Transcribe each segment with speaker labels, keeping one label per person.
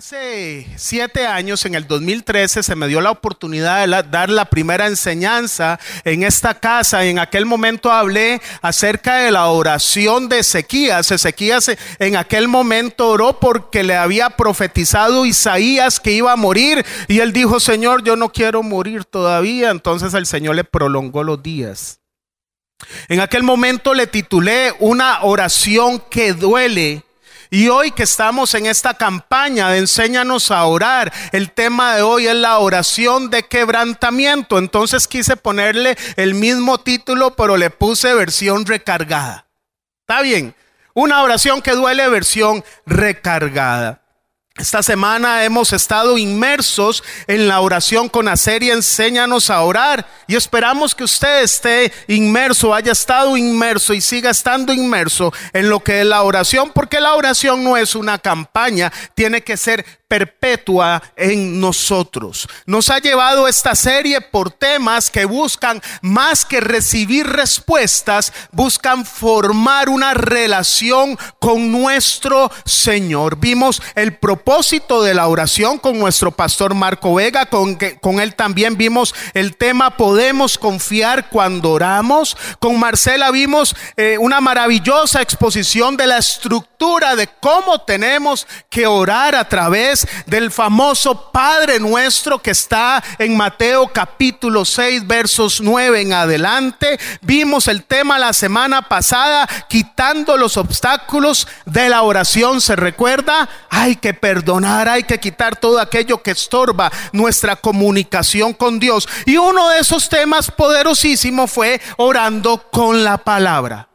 Speaker 1: Hace siete años, en el 2013, se me dio la oportunidad de dar la primera enseñanza en esta casa. En aquel momento hablé acerca de la oración de Ezequías. Ezequías en aquel momento oró porque le había profetizado Isaías que iba a morir. Y él dijo, Señor, yo no quiero morir todavía. Entonces el Señor le prolongó los días. En aquel momento le titulé una oración que duele y hoy que estamos en esta campaña de Enséñanos a orar, el tema de hoy es la oración de quebrantamiento. Entonces quise ponerle el mismo título, pero le puse versión recargada. ¿Está bien? Una oración que duele, versión recargada. Esta semana hemos estado inmersos en la oración con la serie Enséñanos a orar y esperamos que usted esté inmerso, haya estado inmerso y siga estando inmerso en lo que es la oración, porque la oración no es una campaña, tiene que ser perpetua en nosotros. Nos ha llevado esta serie por temas que buscan más que recibir respuestas, buscan formar una relación con nuestro Señor. Vimos el propósito de la oración con nuestro pastor Marco Vega, con, con él también vimos el tema podemos confiar cuando oramos. Con Marcela vimos eh, una maravillosa exposición de la estructura de cómo tenemos que orar a través del famoso Padre nuestro que está en Mateo capítulo 6 versos 9 en adelante. Vimos el tema la semana pasada, quitando los obstáculos de la oración. ¿Se recuerda? Hay que perdonar, hay que quitar todo aquello que estorba nuestra comunicación con Dios. Y uno de esos temas poderosísimos fue orando con la palabra.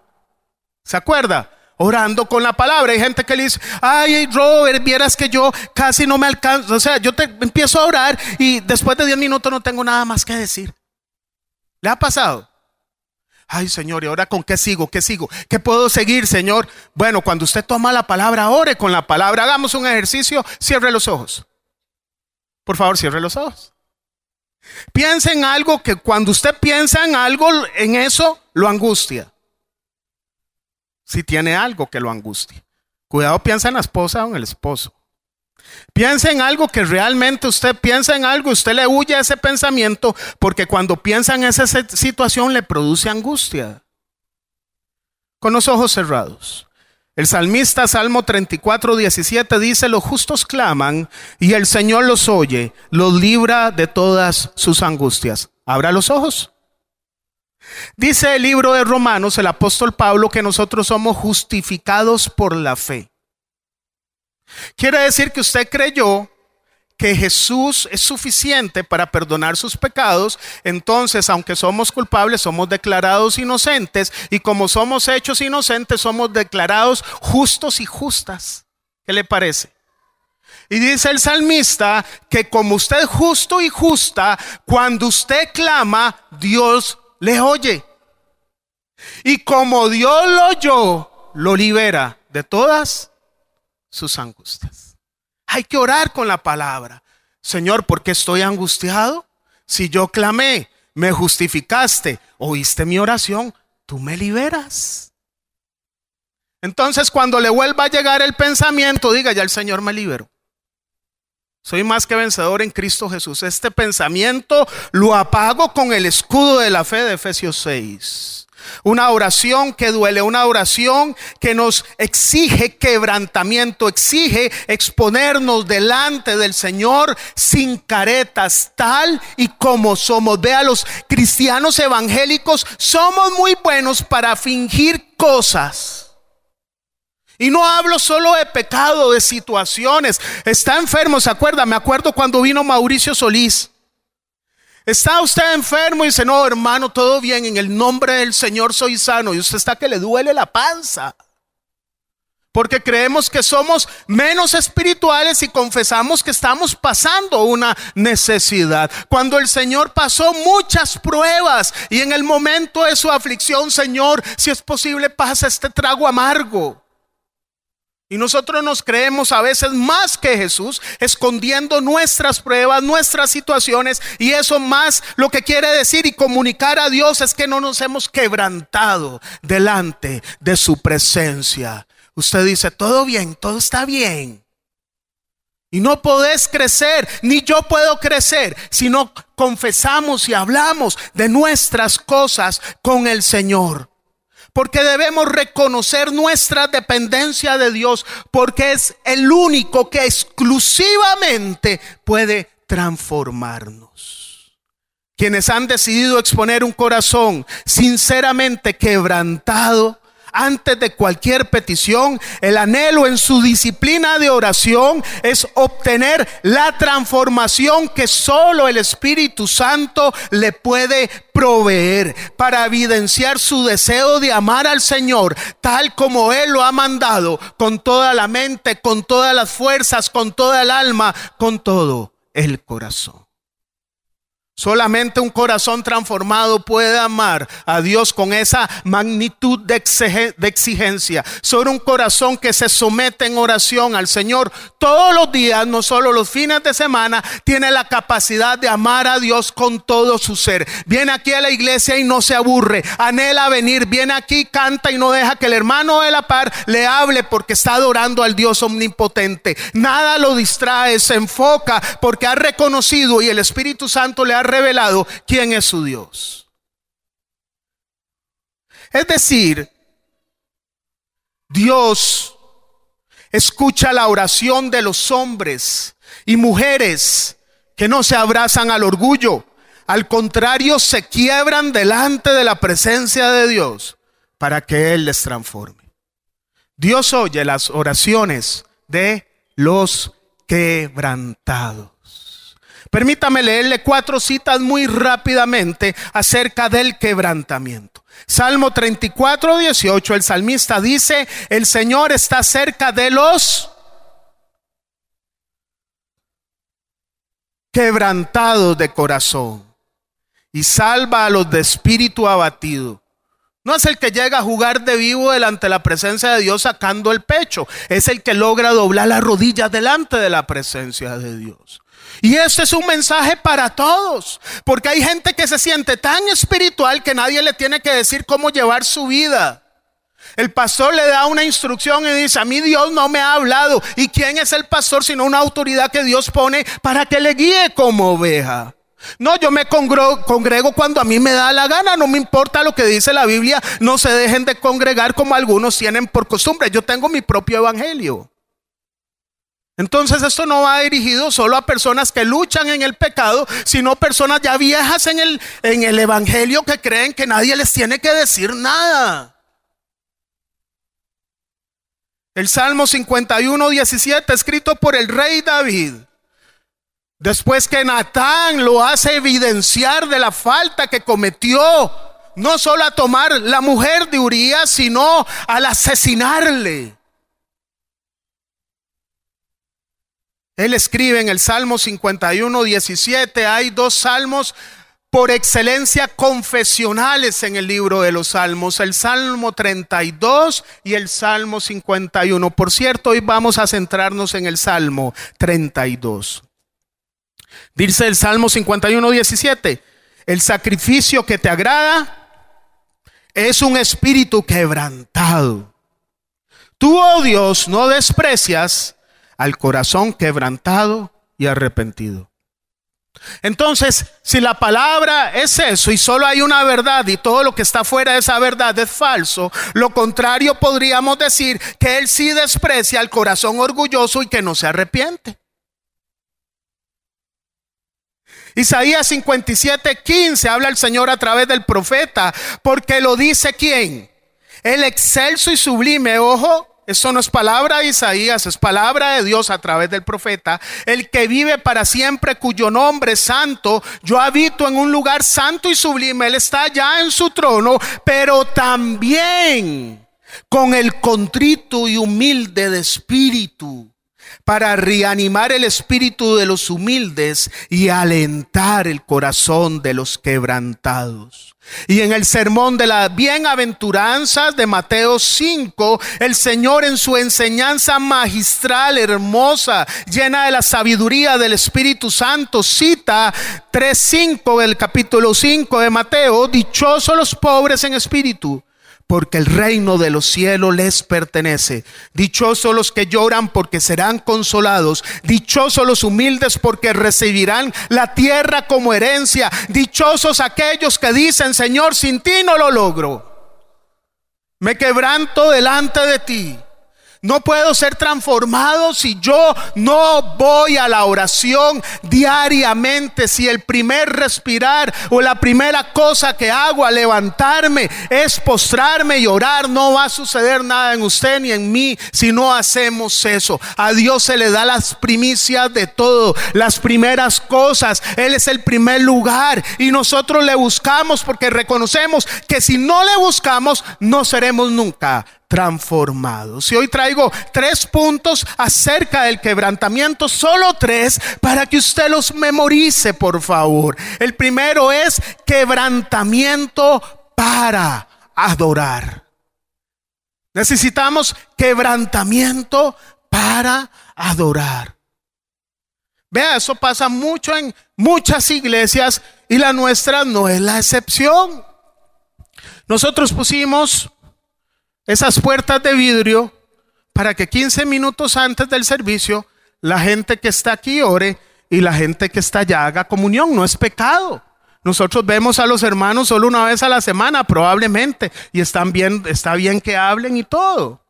Speaker 1: ¿Se acuerda? orando con la palabra. Hay gente que le dice, ay, Robert, vieras que yo casi no me alcanzo. O sea, yo te empiezo a orar y después de 10 minutos no tengo nada más que decir. ¿Le ha pasado? Ay, Señor, ¿y ahora con qué sigo? ¿Qué sigo? ¿Qué puedo seguir, Señor? Bueno, cuando usted toma la palabra, ore con la palabra. Hagamos un ejercicio, cierre los ojos. Por favor, cierre los ojos. Piensa en algo que cuando usted piensa en algo, en eso lo angustia si tiene algo que lo angustie. Cuidado, piensa en la esposa o en el esposo. Piensa en algo que realmente usted piensa en algo, usted le huye a ese pensamiento porque cuando piensa en esa situación le produce angustia. Con los ojos cerrados. El salmista Salmo 34, 17 dice, los justos claman y el Señor los oye, los libra de todas sus angustias. Abra los ojos. Dice el libro de Romanos, el apóstol Pablo, que nosotros somos justificados por la fe. Quiere decir que usted creyó que Jesús es suficiente para perdonar sus pecados, entonces aunque somos culpables, somos declarados inocentes y como somos hechos inocentes, somos declarados justos y justas. ¿Qué le parece? Y dice el salmista que como usted es justo y justa, cuando usted clama, Dios le oye. Y como Dios lo oyó, lo libera de todas sus angustias. Hay que orar con la palabra. Señor, ¿por qué estoy angustiado? Si yo clamé, me justificaste, oíste mi oración, tú me liberas. Entonces, cuando le vuelva a llegar el pensamiento, diga, ya el Señor me liberó. Soy más que vencedor en Cristo Jesús. Este pensamiento lo apago con el escudo de la fe de Efesios 6. Una oración que duele, una oración que nos exige quebrantamiento, exige exponernos delante del Señor sin caretas, tal y como somos. Vea, los cristianos evangélicos somos muy buenos para fingir cosas. Y no hablo solo de pecado, de situaciones. Está enfermo, ¿se acuerda? Me acuerdo cuando vino Mauricio Solís. Está usted enfermo y dice, no, hermano, todo bien, en el nombre del Señor soy sano. Y usted está que le duele la panza. Porque creemos que somos menos espirituales y confesamos que estamos pasando una necesidad. Cuando el Señor pasó muchas pruebas y en el momento de su aflicción, Señor, si es posible, pasa este trago amargo. Y nosotros nos creemos a veces más que Jesús, escondiendo nuestras pruebas, nuestras situaciones. Y eso más lo que quiere decir y comunicar a Dios es que no nos hemos quebrantado delante de su presencia. Usted dice, todo bien, todo está bien. Y no podés crecer, ni yo puedo crecer, si no confesamos y hablamos de nuestras cosas con el Señor. Porque debemos reconocer nuestra dependencia de Dios, porque es el único que exclusivamente puede transformarnos. Quienes han decidido exponer un corazón sinceramente quebrantado, antes de cualquier petición, el anhelo en su disciplina de oración es obtener la transformación que solo el Espíritu Santo le puede proveer para evidenciar su deseo de amar al Señor tal como Él lo ha mandado, con toda la mente, con todas las fuerzas, con toda el alma, con todo el corazón. Solamente un corazón transformado puede amar a Dios con esa magnitud de exigencia. Solo un corazón que se somete en oración al Señor todos los días, no solo los fines de semana, tiene la capacidad de amar a Dios con todo su ser. Viene aquí a la iglesia y no se aburre, anhela venir, viene aquí, canta y no deja que el hermano de la par le hable porque está adorando al Dios omnipotente. Nada lo distrae, se enfoca porque ha reconocido y el Espíritu Santo le ha revelado quién es su Dios. Es decir, Dios escucha la oración de los hombres y mujeres que no se abrazan al orgullo. Al contrario, se quiebran delante de la presencia de Dios para que Él les transforme. Dios oye las oraciones de los quebrantados. Permítame leerle cuatro citas muy rápidamente acerca del quebrantamiento. Salmo 34, 18, el salmista dice, el Señor está cerca de los quebrantados de corazón y salva a los de espíritu abatido. No es el que llega a jugar de vivo delante de la presencia de Dios sacando el pecho, es el que logra doblar las rodillas delante de la presencia de Dios. Y este es un mensaje para todos, porque hay gente que se siente tan espiritual que nadie le tiene que decir cómo llevar su vida. El pastor le da una instrucción y dice, a mí Dios no me ha hablado. ¿Y quién es el pastor sino una autoridad que Dios pone para que le guíe como oveja? No, yo me congrego cuando a mí me da la gana, no me importa lo que dice la Biblia, no se dejen de congregar como algunos tienen por costumbre, yo tengo mi propio evangelio. Entonces esto no va dirigido solo a personas que luchan en el pecado, sino personas ya viejas en el, en el Evangelio que creen que nadie les tiene que decir nada. El Salmo 51, 17, escrito por el rey David. Después que Natán lo hace evidenciar de la falta que cometió, no solo a tomar la mujer de Urias, sino al asesinarle. Él escribe en el Salmo 51, 17, hay dos salmos por excelencia confesionales en el libro de los salmos, el Salmo 32 y el Salmo 51. Por cierto, hoy vamos a centrarnos en el Salmo 32. Dice el Salmo 51, 17, el sacrificio que te agrada es un espíritu quebrantado. Tú, oh Dios, no desprecias al corazón quebrantado y arrepentido. Entonces, si la palabra es eso y solo hay una verdad y todo lo que está fuera de esa verdad es falso, lo contrario podríamos decir que Él sí desprecia al corazón orgulloso y que no se arrepiente. Isaías 57, 15 habla el Señor a través del profeta, porque lo dice quién? El excelso y sublime, ojo, eso no es palabra de Isaías, es palabra de Dios a través del profeta. El que vive para siempre, cuyo nombre es santo. Yo habito en un lugar santo y sublime. Él está ya en su trono, pero también con el contrito y humilde de espíritu para reanimar el espíritu de los humildes y alentar el corazón de los quebrantados. Y en el sermón de las bienaventuranzas de Mateo 5, el Señor en su enseñanza magistral, hermosa, llena de la sabiduría del Espíritu Santo, cita 3.5 del capítulo 5 de Mateo, dichosos los pobres en espíritu porque el reino de los cielos les pertenece. Dichosos los que lloran porque serán consolados. Dichosos los humildes porque recibirán la tierra como herencia. Dichosos aquellos que dicen, Señor, sin ti no lo logro. Me quebranto delante de ti. No puedo ser transformado si yo no voy a la oración diariamente. Si el primer respirar o la primera cosa que hago al levantarme es postrarme y orar, no va a suceder nada en usted ni en mí si no hacemos eso. A Dios se le da las primicias de todo, las primeras cosas. Él es el primer lugar y nosotros le buscamos porque reconocemos que si no le buscamos no seremos nunca transformados. Y hoy traigo tres puntos acerca del quebrantamiento, solo tres, para que usted los memorice, por favor. El primero es quebrantamiento para adorar. Necesitamos quebrantamiento para adorar. Vea, eso pasa mucho en muchas iglesias y la nuestra no es la excepción. Nosotros pusimos esas puertas de vidrio para que 15 minutos antes del servicio la gente que está aquí ore y la gente que está allá haga comunión. No es pecado. Nosotros vemos a los hermanos solo una vez a la semana, probablemente, y están bien, está bien que hablen y todo.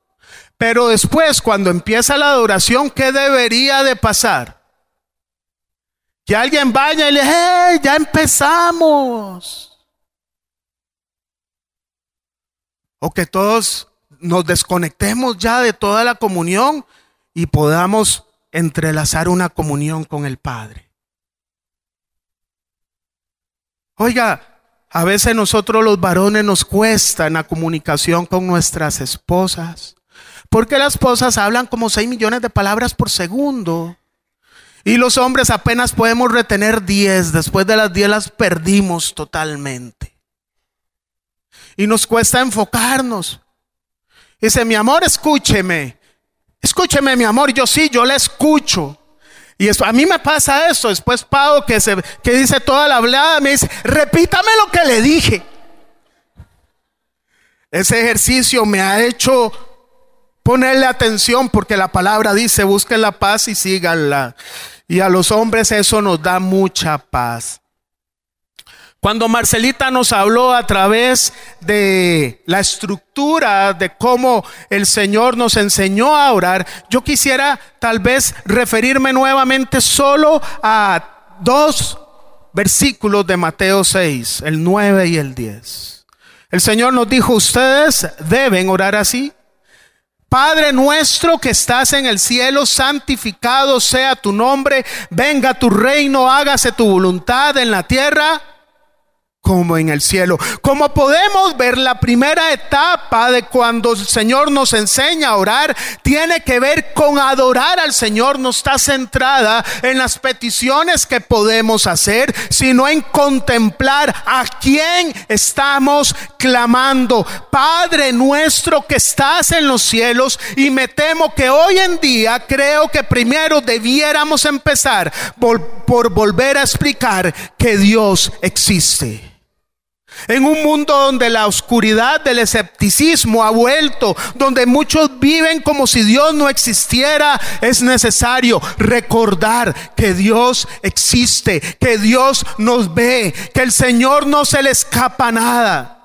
Speaker 1: Pero después, cuando empieza la adoración, ¿qué debería de pasar? Que alguien vaya y le, hey, ya empezamos. O que todos nos desconectemos ya de toda la comunión y podamos entrelazar una comunión con el Padre. Oiga, a veces nosotros los varones nos cuesta la comunicación con nuestras esposas, porque las esposas hablan como 6 millones de palabras por segundo. Y los hombres apenas podemos retener 10, después de las 10 las perdimos totalmente y nos cuesta enfocarnos. Dice, mi amor, escúcheme. Escúcheme, mi amor. Yo sí, yo le escucho. Y eso, a mí me pasa eso. Después Pau, que, se, que dice toda la hablada, me dice, repítame lo que le dije. Ese ejercicio me ha hecho ponerle atención porque la palabra dice, busquen la paz y síganla. Y a los hombres eso nos da mucha paz. Cuando Marcelita nos habló a través de la estructura de cómo el Señor nos enseñó a orar, yo quisiera tal vez referirme nuevamente solo a dos versículos de Mateo 6, el 9 y el 10. El Señor nos dijo, ustedes deben orar así. Padre nuestro que estás en el cielo, santificado sea tu nombre, venga tu reino, hágase tu voluntad en la tierra como en el cielo. Como podemos ver, la primera etapa de cuando el Señor nos enseña a orar tiene que ver con adorar al Señor. No está centrada en las peticiones que podemos hacer, sino en contemplar a quién estamos clamando. Padre nuestro que estás en los cielos. Y me temo que hoy en día creo que primero debiéramos empezar por, por volver a explicar que Dios existe. En un mundo donde la oscuridad del escepticismo ha vuelto, donde muchos viven como si Dios no existiera, es necesario recordar que Dios existe, que Dios nos ve, que el Señor no se le escapa nada.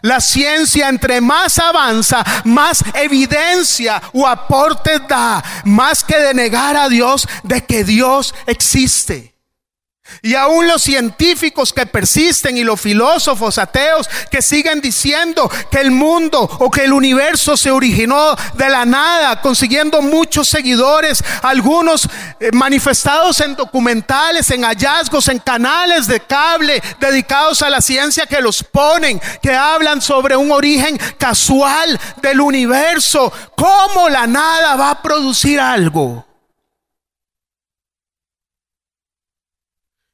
Speaker 1: La ciencia entre más avanza, más evidencia o aporte da, más que denegar a Dios de que Dios existe. Y aún los científicos que persisten y los filósofos ateos que siguen diciendo que el mundo o que el universo se originó de la nada, consiguiendo muchos seguidores, algunos eh, manifestados en documentales, en hallazgos, en canales de cable dedicados a la ciencia que los ponen, que hablan sobre un origen casual del universo. ¿Cómo la nada va a producir algo?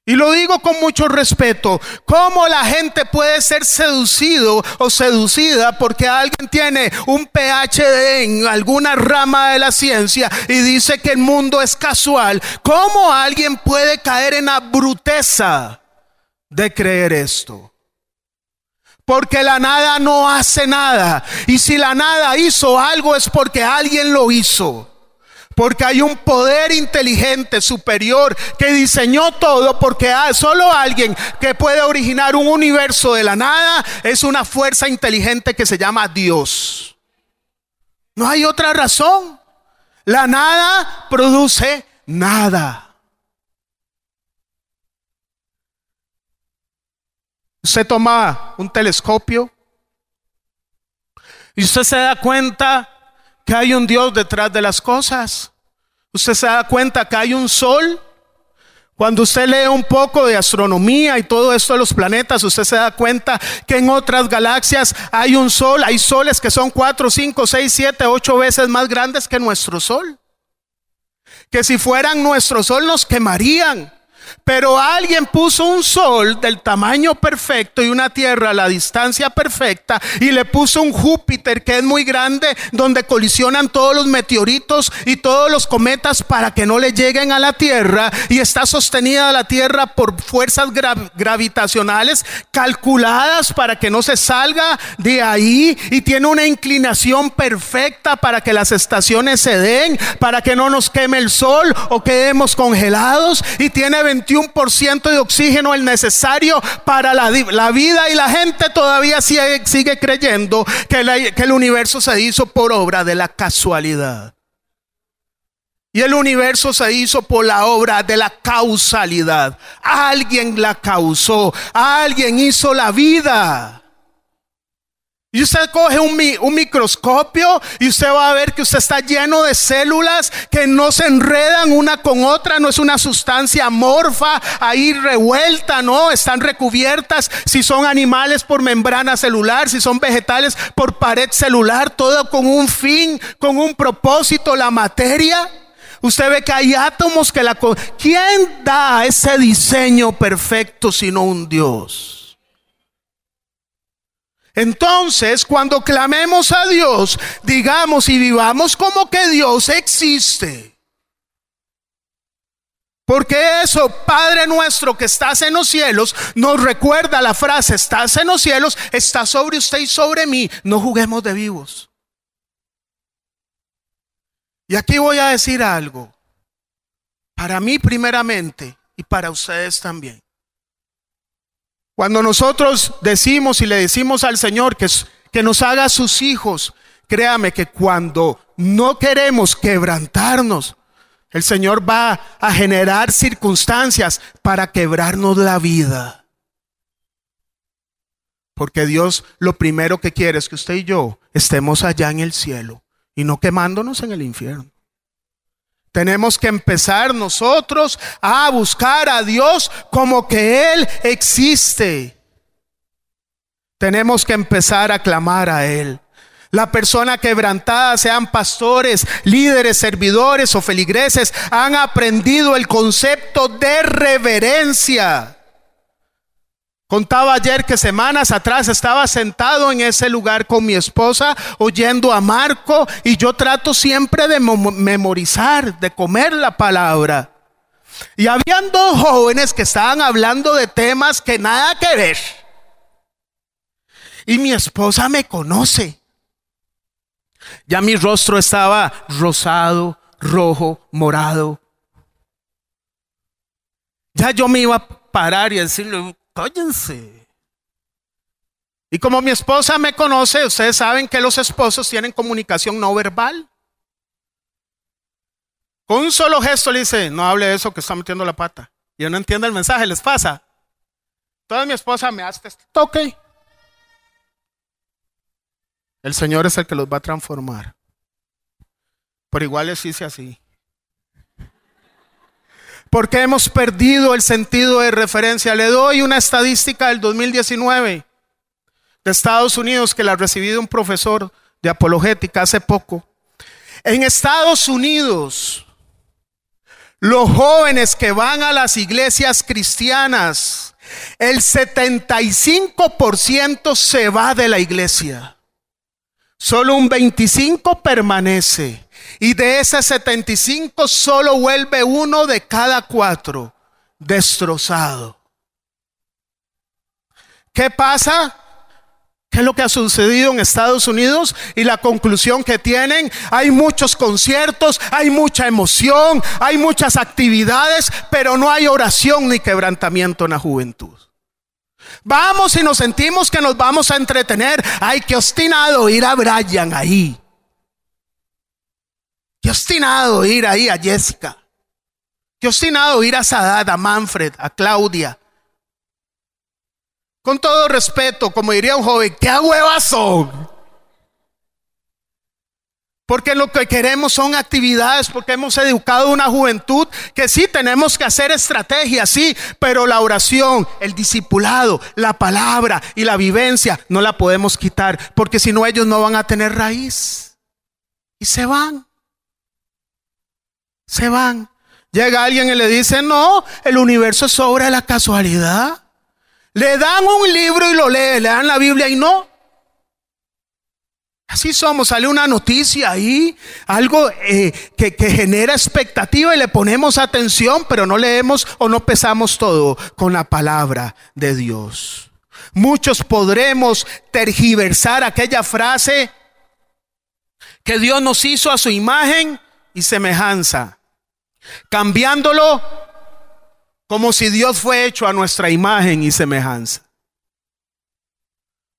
Speaker 1: Y lo digo con mucho respeto. ¿Cómo la gente puede ser seducido o seducida porque alguien tiene un PhD en alguna rama de la ciencia y dice que el mundo es casual? ¿Cómo alguien puede caer en la bruteza de creer esto? Porque la nada no hace nada. Y si la nada hizo algo es porque alguien lo hizo. Porque hay un poder inteligente superior que diseñó todo porque solo alguien que puede originar un universo de la nada es una fuerza inteligente que se llama Dios. No hay otra razón. La nada produce nada. Usted toma un telescopio y usted se da cuenta que hay un Dios detrás de las cosas. Usted se da cuenta que hay un sol. Cuando usted lee un poco de astronomía y todo esto de los planetas, usted se da cuenta que en otras galaxias hay un sol, hay soles que son 4, 5, 6, 7, 8 veces más grandes que nuestro sol. Que si fueran nuestro sol nos quemarían. Pero alguien puso un sol del tamaño perfecto y una tierra a la distancia perfecta y le puso un Júpiter que es muy grande donde colisionan todos los meteoritos y todos los cometas para que no le lleguen a la tierra y está sostenida la tierra por fuerzas gravitacionales calculadas para que no se salga de ahí y tiene una inclinación perfecta para que las estaciones se den, para que no nos queme el sol o quedemos congelados y tiene 21% de oxígeno el necesario para la, vida y la gente todavía sigue, sigue creyendo que, que el universo se hizo por obra de la casualidad. Y el universo se hizo por la obra de la causalidad. Alguien la causó, alguien hizo la vida. Y usted coge un, microscopio y usted va a ver que usted está lleno de células que no se enredan una con otra, no es una sustancia amorfa ahí revuelta, no, están recubiertas si son animales por membrana celular, si son vegetales por pared celular, todo con un fin, con un propósito, la materia. Usted ve que hay átomos que la... ¿Quién da ese diseño perfecto sino un Dios? Entonces, cuando clamemos a Dios, digamos y vivamos como que Dios existe. Porque eso, Padre nuestro que estás en los cielos, nos recuerda la frase, estás en los cielos, está sobre usted y sobre mí. No juguemos de vivos. Y aquí voy a decir algo. Para mí primeramente y para ustedes también. Cuando nosotros decimos y le decimos al Señor que, que nos haga sus hijos, créame que cuando no queremos quebrantarnos, el Señor va a generar circunstancias para quebrarnos la vida. Porque Dios lo primero que quiere es que usted y yo estemos allá en el cielo y no quemándonos en el infierno. Tenemos que empezar nosotros a buscar a Dios como que Él existe. Tenemos que empezar a clamar a Él. La persona quebrantada, sean pastores, líderes, servidores o feligreses, han aprendido el concepto de reverencia. Contaba ayer que semanas atrás estaba sentado en ese lugar con mi esposa oyendo a Marco y yo trato siempre de memorizar, de comer la palabra. Y habían dos jóvenes que estaban hablando de temas que nada que ver. Y mi esposa me conoce. Ya mi rostro estaba rosado, rojo, morado. Ya yo me iba a parar y decirle, cállense. Y como mi esposa me conoce, ustedes saben que los esposos tienen comunicación no verbal. Con un solo gesto le dice, no hable de eso que está metiendo la pata. Y yo no entiendo el mensaje, les pasa. Entonces mi esposa me hace este toque. El Señor es el que los va a transformar. Por igual les hice así. Porque hemos perdido el sentido de referencia. Le doy una estadística del 2019 de Estados Unidos que la ha recibido un profesor de apologética hace poco. En Estados Unidos, los jóvenes que van a las iglesias cristianas, el 75% se va de la iglesia. Solo un 25 permanece. Y de ese 75 solo vuelve uno de cada cuatro destrozado. ¿Qué pasa? ¿Qué es lo que ha sucedido en Estados Unidos? Y la conclusión que tienen, hay muchos conciertos, hay mucha emoción, hay muchas actividades, pero no hay oración ni quebrantamiento en la juventud. Vamos y nos sentimos que nos vamos a entretener. Ay, qué obstinado ir a Brian ahí. Qué obstinado ir ahí a Jessica. Qué obstinado ir a Sadat, a Manfred, a Claudia. Con todo respeto, como diría un joven, qué huevas son. Porque lo que queremos son actividades, porque hemos educado una juventud que sí tenemos que hacer estrategias, sí, pero la oración, el discipulado, la palabra y la vivencia no la podemos quitar, porque si no ellos no van a tener raíz. Y se van. Se van. Llega alguien y le dice, no, el universo es obra de la casualidad. Le dan un libro y lo lee, le dan la Biblia y no. Así somos, sale una noticia ahí, algo eh, que, que genera expectativa y le ponemos atención, pero no leemos o no pesamos todo con la palabra de Dios. Muchos podremos tergiversar aquella frase que Dios nos hizo a su imagen y semejanza, cambiándolo como si Dios fue hecho a nuestra imagen y semejanza.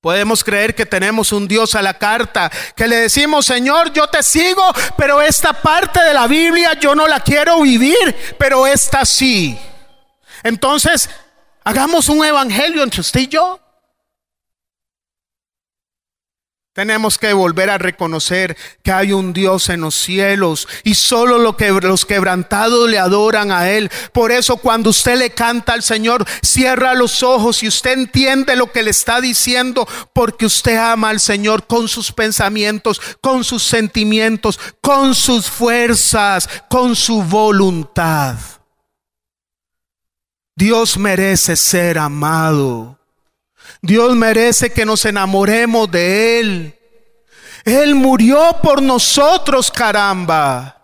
Speaker 1: Podemos creer que tenemos un Dios a la carta, que le decimos, Señor, yo te sigo, pero esta parte de la Biblia yo no la quiero vivir, pero esta sí. Entonces, hagamos un evangelio entre usted y yo. Tenemos que volver a reconocer que hay un Dios en los cielos y solo los quebrantados le adoran a Él. Por eso cuando usted le canta al Señor, cierra los ojos y usted entiende lo que le está diciendo porque usted ama al Señor con sus pensamientos, con sus sentimientos, con sus fuerzas, con su voluntad. Dios merece ser amado. Dios merece que nos enamoremos de Él. Él murió por nosotros, caramba.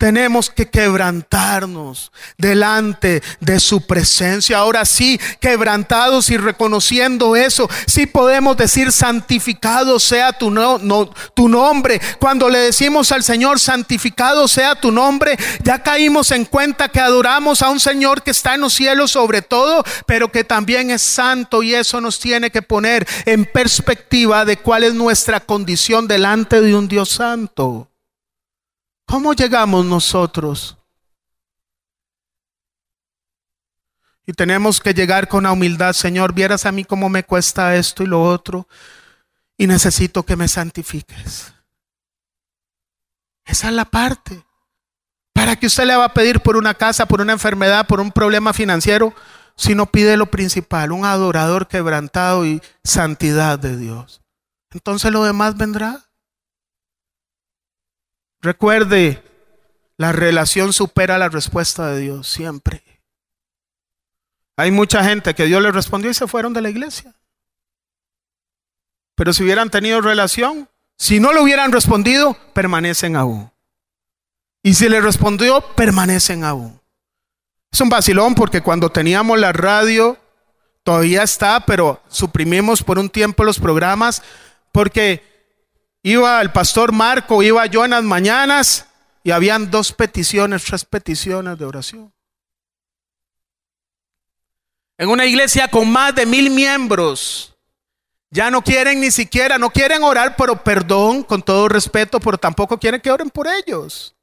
Speaker 1: Tenemos que quebrantarnos delante de su presencia. Ahora sí, quebrantados y reconociendo eso, sí podemos decir santificado sea tu, no, tu nombre. Cuando le decimos al Señor santificado sea tu nombre, ya caímos en cuenta que adoramos a un Señor que está en los cielos sobre todo, pero que también es santo y eso nos tiene que poner en perspectiva de cuál es nuestra condición delante de un Dios santo. ¿Cómo llegamos nosotros? Y tenemos que llegar con la humildad, Señor, vieras a mí cómo me cuesta esto y lo otro, y necesito que me santifiques. Esa es la parte. ¿Para que usted le va a pedir por una casa, por una enfermedad, por un problema financiero? Si no pide lo principal, un adorador quebrantado y santidad de Dios. Entonces lo demás vendrá. Recuerde, la relación supera la respuesta de Dios siempre. Hay mucha gente que Dios le respondió y se fueron de la iglesia. Pero si hubieran tenido relación, si no le hubieran respondido, permanecen aún. Y si le respondió, permanecen aún. Es un vacilón porque cuando teníamos la radio, todavía está, pero suprimimos por un tiempo los programas porque Iba el pastor Marco, iba yo en las mañanas y habían dos peticiones, tres peticiones de oración. En una iglesia con más de mil miembros, ya no quieren ni siquiera, no quieren orar por perdón, con todo respeto, pero tampoco quieren que oren por ellos.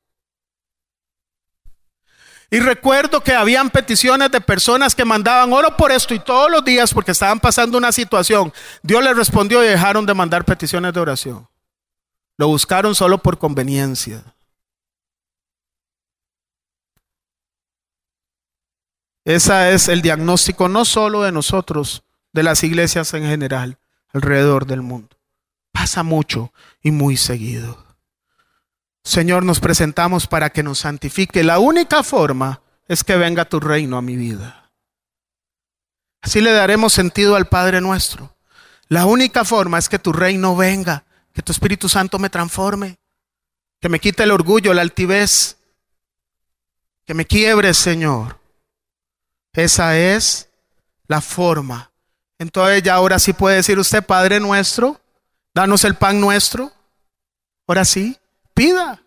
Speaker 1: Y recuerdo que habían peticiones de personas que mandaban oro por esto y todos los días porque estaban pasando una situación. Dios les respondió y dejaron de mandar peticiones de oración. Lo buscaron solo por conveniencia. Ese es el diagnóstico no solo de nosotros, de las iglesias en general, alrededor del mundo. Pasa mucho y muy seguido. Señor, nos presentamos para que nos santifique. La única forma es que venga tu reino a mi vida. Así le daremos sentido al Padre nuestro. La única forma es que tu reino venga que tu Espíritu Santo me transforme, que me quite el orgullo, la altivez, que me quiebre, Señor. Esa es la forma Entonces ya ahora sí puede decir usted, Padre nuestro, danos el pan nuestro. Ahora sí, pida,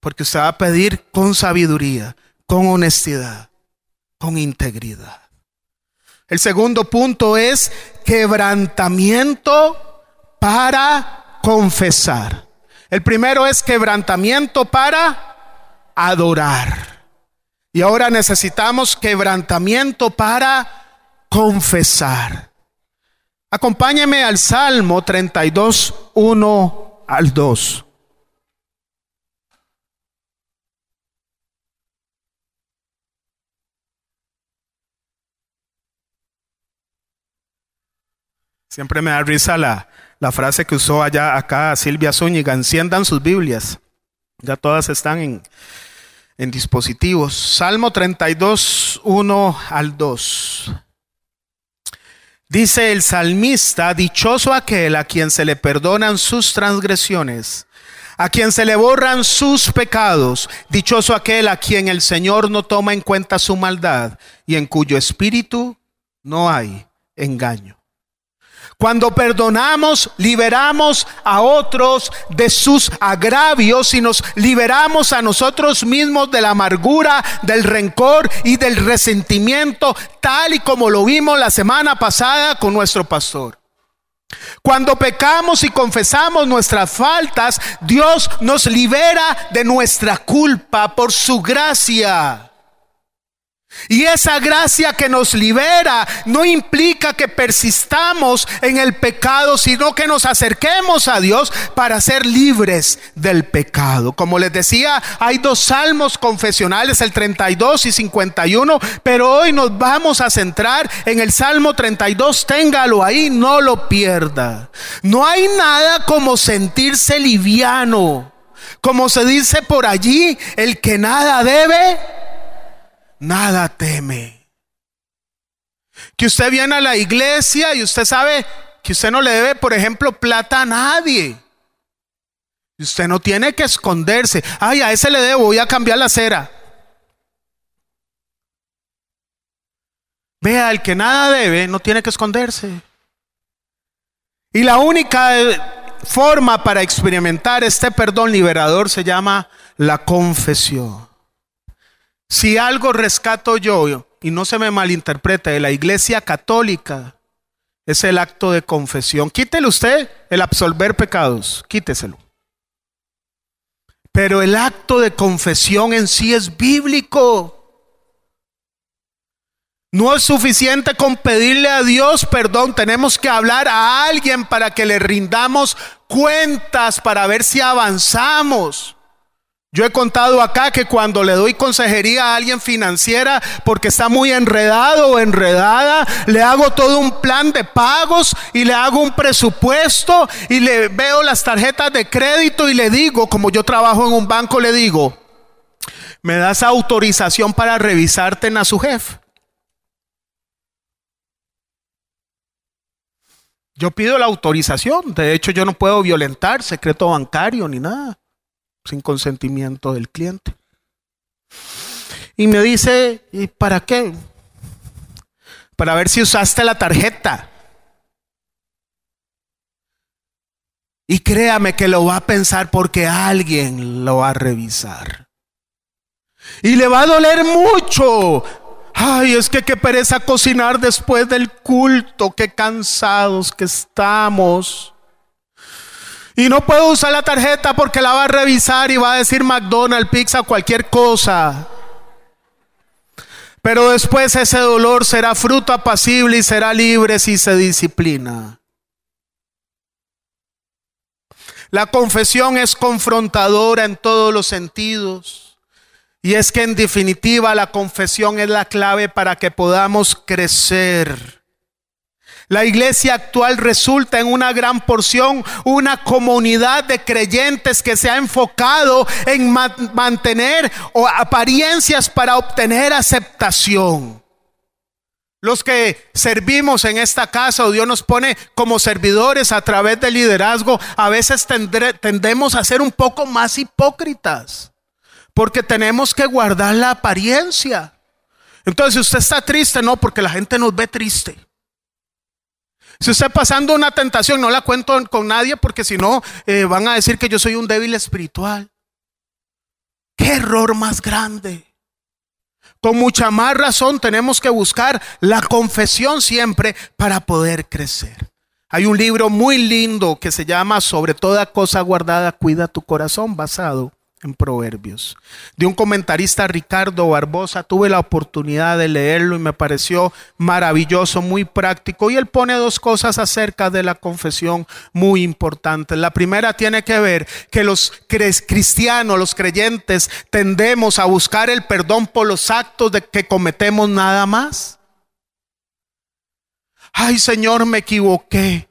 Speaker 1: porque usted va a pedir con sabiduría, con honestidad, con integridad. El segundo punto es quebrantamiento para confesar. El primero es quebrantamiento para adorar. Y ahora necesitamos quebrantamiento para confesar. Acompáñeme al Salmo 32, 1 al 2. Siempre me da risa la, la frase que usó allá acá Silvia Zúñiga, enciendan sus Biblias. Ya todas están en, en dispositivos. Salmo 32, 1 al 2. Dice el salmista, dichoso aquel a quien se le perdonan sus transgresiones, a quien se le borran sus pecados, dichoso aquel a quien el Señor no toma en cuenta su maldad y en cuyo espíritu no hay engaño. Cuando perdonamos, liberamos a otros de sus agravios y nos liberamos a nosotros mismos de la amargura, del rencor y del resentimiento, tal y como lo vimos la semana pasada con nuestro pastor. Cuando pecamos y confesamos nuestras faltas, Dios nos libera de nuestra culpa por su gracia. Y esa gracia que nos libera no implica que persistamos en el pecado, sino que nos acerquemos a Dios para ser libres del pecado. Como les decía, hay dos salmos confesionales, el 32 y 51, pero hoy nos vamos a centrar en el Salmo 32. Téngalo ahí, no lo pierda. No hay nada como sentirse liviano. Como se dice por allí, el que nada debe nada teme. Que usted viene a la iglesia y usted sabe que usted no le debe, por ejemplo, plata a nadie. Usted no tiene que esconderse. Ay, a ese le debo, voy a cambiar la cera. Vea, el que nada debe no tiene que esconderse. Y la única forma para experimentar este perdón liberador se llama la confesión. Si algo rescato yo, y no se me malinterprete, de la iglesia católica, es el acto de confesión. Quítele usted el absolver pecados, quíteselo. Pero el acto de confesión en sí es bíblico. No es suficiente con pedirle a Dios perdón, tenemos que hablar a alguien para que le rindamos cuentas para ver si avanzamos. Yo he contado acá que cuando le doy consejería a alguien financiera porque está muy enredado o enredada, le hago todo un plan de pagos y le hago un presupuesto y le veo las tarjetas de crédito y le digo, como yo trabajo en un banco, le digo, ¿me das autorización para revisarte en a su jefe? Yo pido la autorización, de hecho yo no puedo violentar secreto bancario ni nada sin consentimiento del cliente. Y me dice, ¿y para qué? Para ver si usaste la tarjeta. Y créame que lo va a pensar porque alguien lo va a revisar. Y le va a doler mucho. Ay, es que qué pereza cocinar después del culto, qué cansados que estamos. Y no puedo usar la tarjeta porque la va a revisar y va a decir McDonald's, pizza, cualquier cosa. Pero después ese dolor será fruto apacible y será libre si se disciplina. La confesión es confrontadora en todos los sentidos. Y es que en definitiva la confesión es la clave para que podamos crecer la iglesia actual resulta en una gran porción una comunidad de creyentes que se ha enfocado en mantener apariencias para obtener aceptación. Los que servimos en esta casa o Dios nos pone como servidores a través del liderazgo, a veces tendemos a ser un poco más hipócritas, porque tenemos que guardar la apariencia. Entonces, usted está triste, no, porque la gente nos ve triste. Si usted pasando una tentación, no la cuento con nadie porque si no eh, van a decir que yo soy un débil espiritual. ¿Qué error más grande? Con mucha más razón tenemos que buscar la confesión siempre para poder crecer. Hay un libro muy lindo que se llama Sobre toda cosa guardada, cuida tu corazón, basado en Proverbios. De un comentarista Ricardo Barbosa, tuve la oportunidad de leerlo y me pareció maravilloso, muy práctico. Y él pone dos cosas acerca de la confesión muy importantes. La primera tiene que ver que los cristianos, los creyentes, tendemos a buscar el perdón por los actos de que cometemos nada más. Ay Señor, me equivoqué.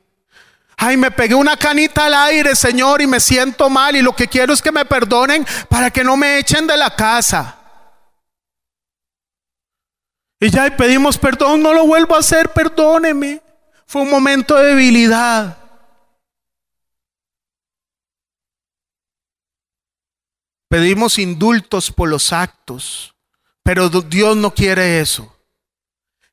Speaker 1: Ay, me pegué una canita al aire, Señor, y me siento mal y lo que quiero es que me perdonen para que no me echen de la casa. Y ya pedimos perdón, no lo vuelvo a hacer, perdóneme. Fue un momento de debilidad. Pedimos indultos por los actos, pero Dios no quiere eso.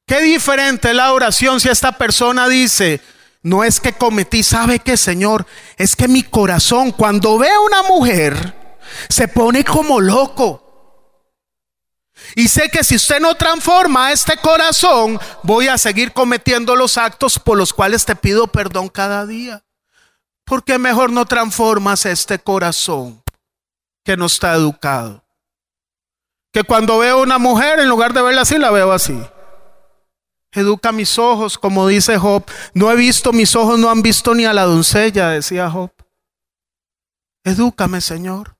Speaker 1: Qué diferente es la oración si esta persona dice, no es que cometí, ¿sabe qué, Señor? Es que mi corazón, cuando ve a una mujer, se pone como loco. Y sé que si usted no transforma este corazón, voy a seguir cometiendo los actos por los cuales te pido perdón cada día. ¿Por qué mejor no transformas este corazón que no está educado? Que cuando veo a una mujer, en lugar de verla así, la veo así. Educa mis ojos, como dice Job. No he visto, mis ojos no han visto ni a la doncella, decía Job. Edúcame, Señor.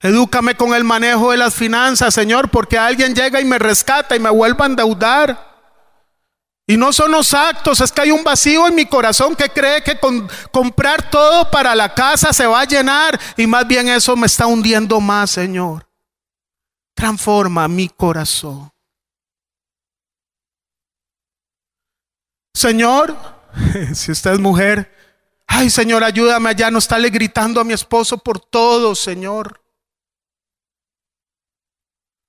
Speaker 1: Edúcame con el manejo de las finanzas, Señor, porque alguien llega y me rescata y me vuelve a endeudar. Y no son los actos, es que hay un vacío en mi corazón que cree que con comprar todo para la casa se va a llenar y más bien eso me está hundiendo más, Señor. Transforma mi corazón. Señor, si usted es mujer, ay Señor, ayúdame allá, no estarle gritando a mi esposo por todo, Señor.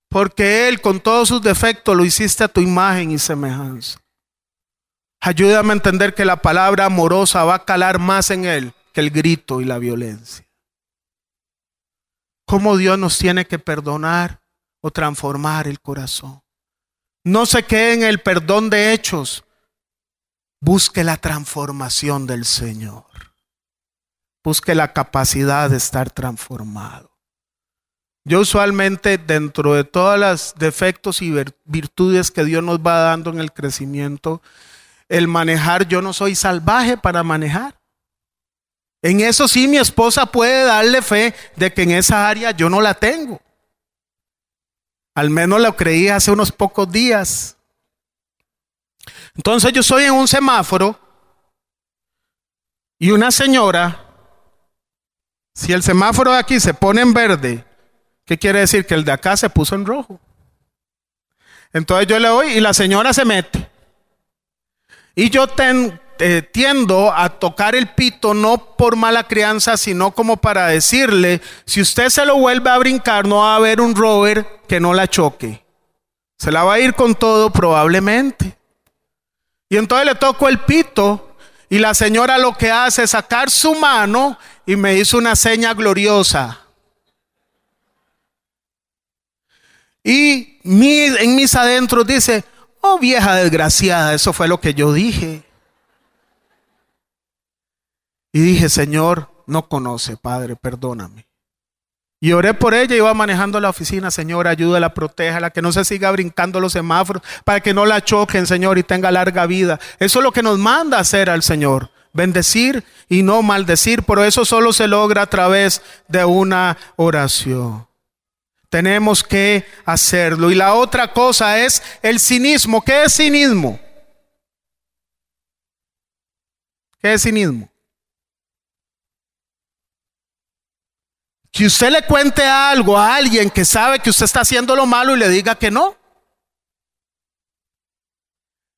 Speaker 1: Porque Él con todos sus defectos lo hiciste a tu imagen y semejanza. Ayúdame a entender que la palabra amorosa va a calar más en Él que el grito y la violencia. Cómo Dios nos tiene que perdonar o transformar el corazón. No se quede en el perdón de hechos, Busque la transformación del Señor. Busque la capacidad de estar transformado. Yo usualmente dentro de todos los defectos y virtudes que Dios nos va dando en el crecimiento, el manejar, yo no soy salvaje para manejar. En eso sí mi esposa puede darle fe de que en esa área yo no la tengo. Al menos lo creí hace unos pocos días. Entonces yo soy en un semáforo y una señora, si el semáforo de aquí se pone en verde, ¿qué quiere decir? Que el de acá se puso en rojo. Entonces yo le doy y la señora se mete. Y yo eh, tiendo a tocar el pito no por mala crianza, sino como para decirle, si usted se lo vuelve a brincar, no va a haber un rover que no la choque. Se la va a ir con todo probablemente. Y entonces le toco el pito y la señora lo que hace es sacar su mano y me hizo una seña gloriosa. Y en mis adentros dice, oh vieja desgraciada, eso fue lo que yo dije. Y dije, Señor, no conoce, Padre, perdóname. Y oré por ella, iba manejando la oficina, Señor, ayúdala, protéjala, que no se siga brincando los semáforos, para que no la choquen, Señor, y tenga larga vida. Eso es lo que nos manda hacer al Señor, bendecir y no maldecir, pero eso solo se logra a través de una oración. Tenemos que hacerlo. Y la otra cosa es el cinismo. ¿Qué es cinismo? ¿Qué es cinismo? Que usted le cuente algo a alguien que sabe que usted está haciendo lo malo y le diga que no.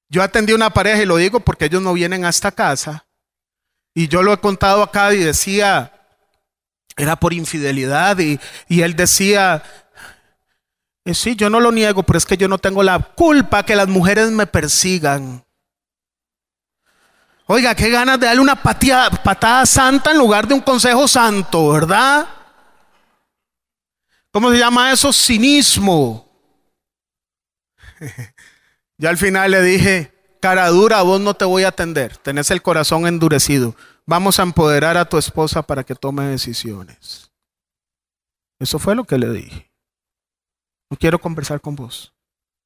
Speaker 1: Yo atendí una pareja y lo digo porque ellos no vienen a esta casa. Y yo lo he contado acá y decía, era por infidelidad y, él decía, eh, sí, yo no lo niego, pero es que yo no tengo la culpa que las mujeres me persigan. Oiga, qué ganas de darle una patada santa en lugar de un consejo santo, ¿verdad? ¿Cómo se llama eso? Cinismo. ya al final le dije, cara dura, vos no te voy a atender, tenés el corazón endurecido. Vamos a empoderar a tu esposa para que tome decisiones. Eso fue lo que le dije. No quiero conversar con vos.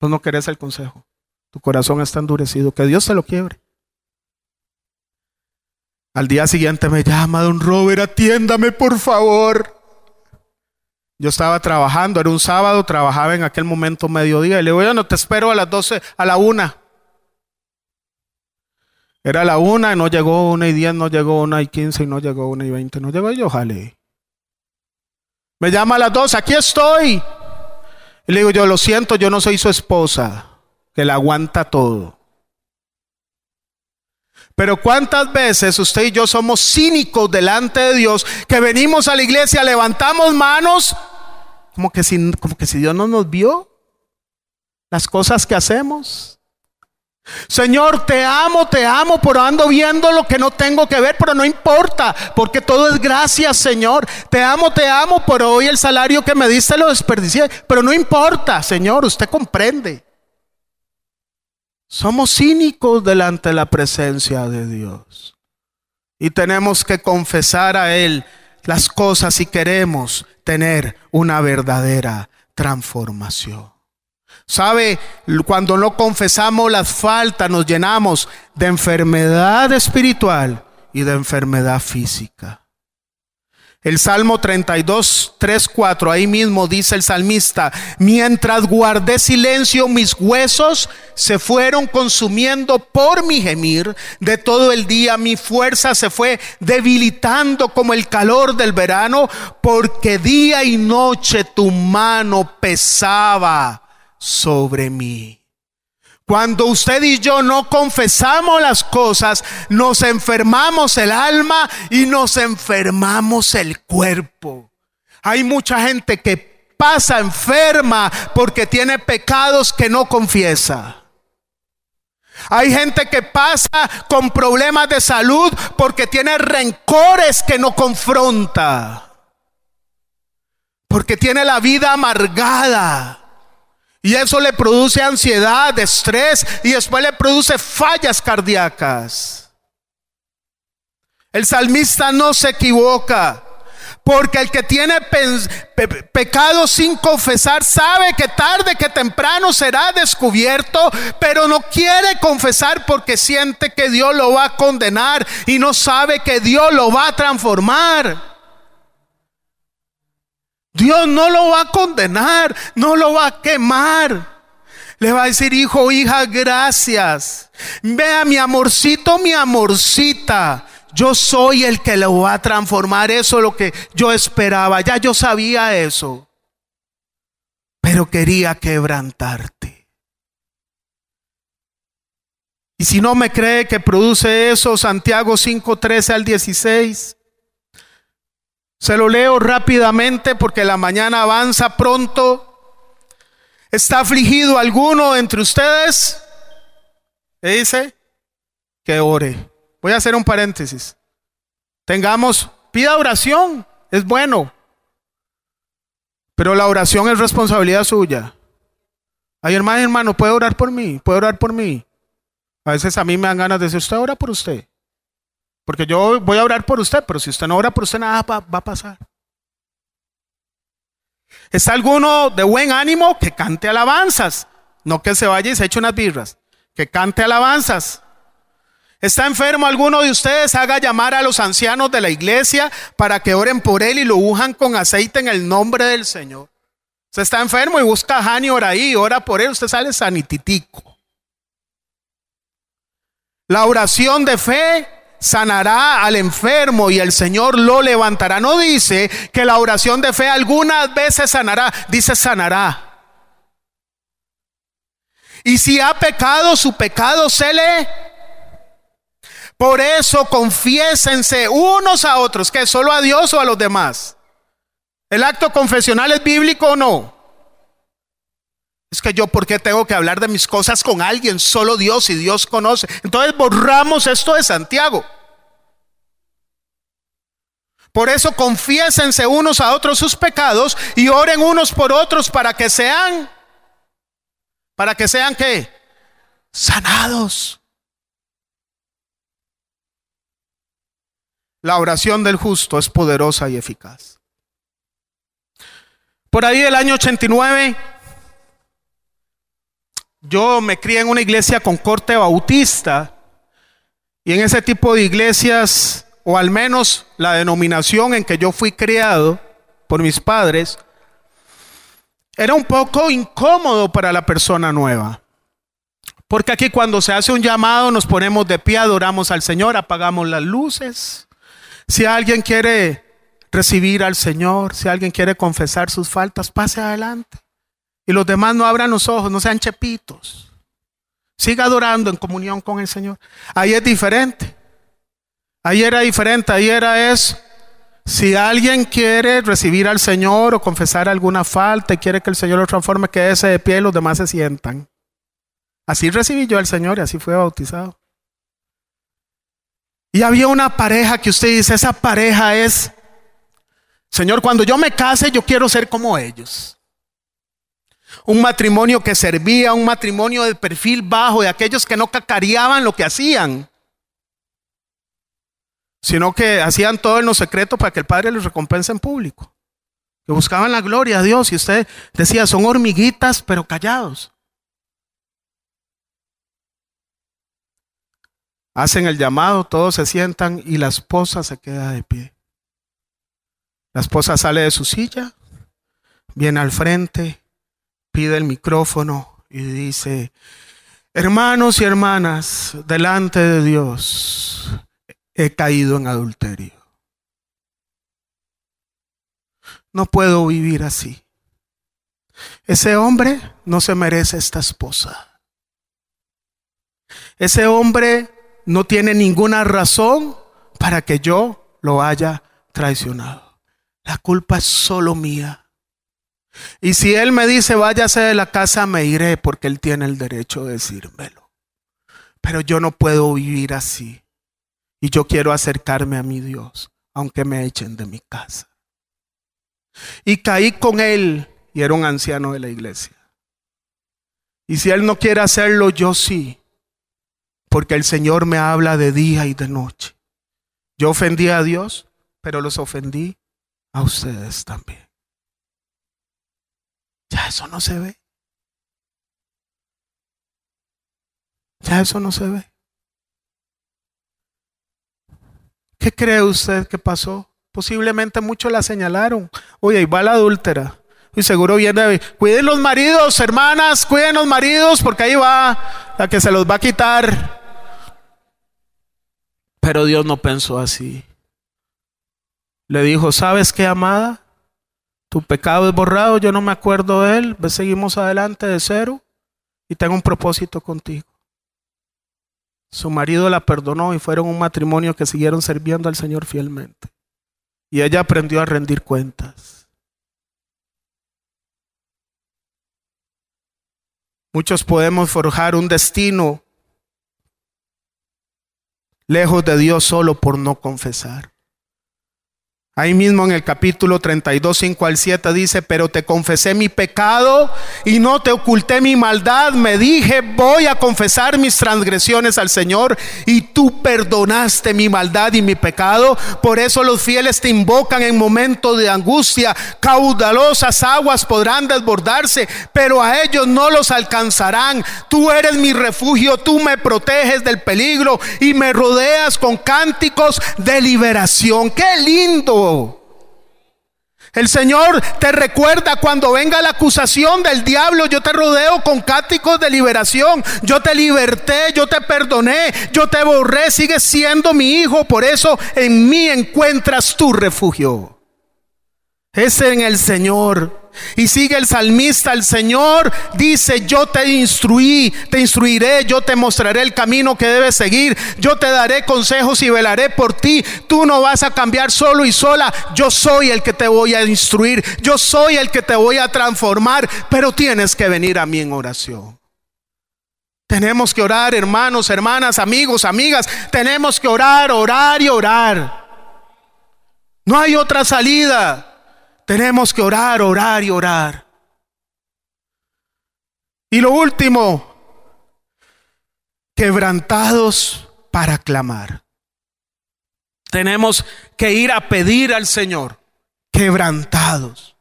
Speaker 1: Vos no querés el consejo. Tu corazón está endurecido. Que Dios se lo quiebre. Al día siguiente me llama don Robert, atiéndame por favor. Yo estaba trabajando, era un sábado, trabajaba en aquel momento mediodía y le digo, no te espero a las 12, a la una. Era la una y no llegó una y diez, no llegó una y quince no llegó una y veinte, no llegó y yo jale. Me llama a las dos, aquí estoy. Y le digo yo, lo siento, yo no soy su esposa, que la aguanta todo. Pero cuántas veces usted y yo somos cínicos delante de Dios, que venimos a la iglesia, levantamos manos, como que si, como que si Dios no nos vio las cosas que hacemos. Señor, te amo, te amo, pero ando viendo lo que no tengo que ver, pero no importa, porque todo es gracias, Señor. Te amo, te amo, pero hoy el salario que me diste lo desperdicié, pero no importa, Señor, usted comprende. Somos cínicos delante de la presencia de Dios. Y tenemos que confesar a Él las cosas si queremos tener una verdadera transformación. ¿Sabe? Cuando no confesamos las faltas, nos llenamos de enfermedad espiritual y de enfermedad física. El Salmo 32, 3, 4, ahí mismo dice el salmista, mientras guardé silencio, mis huesos se fueron consumiendo por mi gemir. De todo el día mi fuerza se fue debilitando como el calor del verano, porque día y noche tu mano pesaba sobre mí. Cuando usted y yo no confesamos las cosas, nos enfermamos el alma y nos enfermamos el cuerpo. Hay mucha gente que pasa enferma porque tiene pecados que no confiesa. Hay gente que pasa con problemas de salud porque tiene rencores que no confronta. Porque tiene la vida amargada. Y eso le produce ansiedad, estrés y después le produce fallas cardíacas. El salmista no se equivoca. Porque el que tiene pecado sin confesar sabe que tarde que temprano será descubierto, pero no quiere confesar porque siente que Dios lo va a condenar y no sabe que Dios lo va a transformar. Dios no lo va a condenar, no lo va a quemar. Le va a decir, hijo, hija, gracias. Vea mi amorcito, mi amorcita. Yo soy el que lo va a transformar. Eso es lo que yo esperaba. Ya yo sabía eso. Pero quería quebrantarte. Y si no me cree que produce eso, Santiago 5, 13 al 16. Se lo leo rápidamente porque la mañana avanza pronto. ¿Está afligido alguno entre ustedes? ¿Qué dice? Que ore. Voy a hacer un paréntesis. Tengamos, pida oración, es bueno. Pero la oración es responsabilidad suya. Ay, hermano, hermano, puede orar por mí, puede orar por mí. A veces a mí me dan ganas de decir, usted ora por usted. Porque yo voy a orar por usted, pero si usted no ora por usted, nada va, a pasar. ¿Está alguno de buen ánimo que cante alabanzas? No que se vaya y se eche unas birras. Que cante alabanzas. ¿Está enfermo alguno de ustedes? Haga llamar a los ancianos de la iglesia para que oren por él y lo ujan con aceite en el nombre del Señor. Se está enfermo y busca a Hani, ora ahí, ora por él, usted sale sanititico. La oración de fe sanará al enfermo y el Señor lo levantará. No dice que la oración de fe algunas veces sanará, dice sanará. Y si ha pecado, su pecado se le... Por eso confiésense unos a otros, que solo a Dios o a los demás. ¿El acto confesional es bíblico o no? Es que yo, ¿por qué tengo que hablar de mis cosas con alguien? Solo Dios y Dios conoce. Entonces borramos esto de Santiago. Por eso confiésense unos a otros sus pecados y oren unos por otros para que sean, para que sean qué? Sanados. La oración del justo es poderosa y eficaz. Por ahí el año 89, yo me crié en una iglesia con corte bautista y en ese tipo de iglesias o al menos la denominación en que yo fui criado por mis padres, era un poco incómodo para la persona nueva. Porque aquí cuando se hace un llamado nos ponemos de pie, adoramos al Señor, apagamos las luces. Si alguien quiere recibir al Señor, si alguien quiere confesar sus faltas, pase adelante. Y los demás no abran los ojos, no sean chepitos. Siga adorando en comunión con el Señor. Ahí es diferente. Ahí era diferente, ahí era eso. Si alguien quiere recibir al Señor o confesar alguna falta y quiere que el Señor lo transforme, quédese de pie y los demás se sientan. Así recibí yo al Señor y así fue bautizado. Y había una pareja que usted dice, esa pareja es, Señor, cuando yo me case yo quiero ser como ellos. Un matrimonio que servía, un matrimonio de perfil bajo, de aquellos que no cacareaban lo que hacían sino que hacían todo en lo secreto para que el Padre les recompense en público. Que buscaban la gloria a Dios y usted decía, son hormiguitas pero callados. Hacen el llamado, todos se sientan y la esposa se queda de pie. La esposa sale de su silla, viene al frente, pide el micrófono y dice, hermanos y hermanas, delante de Dios, he caído en adulterio. No puedo vivir así. Ese hombre no se merece esta esposa. Ese hombre no tiene ninguna razón para que yo lo haya traicionado. La culpa es solo mía. Y si él me dice váyase de la casa, me iré porque él tiene el derecho de decírmelo. Pero yo no puedo vivir así. Y yo quiero acercarme a mi Dios, aunque me echen de mi casa. Y caí con él, y era un anciano de la iglesia. Y si él no quiere hacerlo, yo sí, porque el Señor me habla de día y de noche. Yo ofendí a Dios, pero los ofendí a ustedes también. Eso no se ve. Ya eso no se ve. ¿Qué cree usted que pasó? Posiblemente muchos la señalaron. Oye, ahí va la adúltera. Y seguro viene, cuiden los maridos, hermanas, cuiden los maridos, porque ahí va la que se los va a quitar. Pero Dios no pensó así. Le dijo, ¿sabes qué, amada? Tu pecado es borrado, yo no me acuerdo de él. seguimos adelante de cero y tengo un propósito contigo. Su marido la perdonó y fueron un matrimonio que siguieron sirviendo al Señor fielmente. Y ella aprendió a rendir cuentas. Muchos podemos forjar un destino lejos de Dios solo por no confesar. Ahí mismo en el capítulo 32, 5 al 7 dice, pero te confesé mi pecado y no te oculté mi maldad. Me dije, voy a confesar mis transgresiones al Señor y tú perdonaste mi maldad y mi pecado. Por eso los fieles te invocan en momentos de angustia. Caudalosas aguas podrán desbordarse, pero a ellos no los alcanzarán. Tú eres mi refugio, tú me proteges del peligro y me rodeas con cánticos de liberación. Qué lindo el Señor te recuerda cuando venga la acusación del diablo, yo te rodeo con cáticos de liberación, yo te liberté, yo te perdoné, yo te borré, sigues siendo mi hijo, por eso en mí encuentras tu refugio. Es en el Señor. Y sigue el salmista, el Señor dice, yo te instruí, te instruiré, yo te mostraré el camino que debes seguir, yo te daré consejos y velaré por ti. Tú no vas a cambiar solo y sola, yo soy el que te voy a instruir, yo soy el que te voy a transformar, pero tienes que venir a mí en oración. Tenemos que orar, hermanos, hermanas, amigos, amigas, tenemos que orar, orar y orar. No hay otra salida. Tenemos que orar, orar y orar. Y lo último, quebrantados para clamar. Tenemos que ir a pedir al Señor, quebrantados.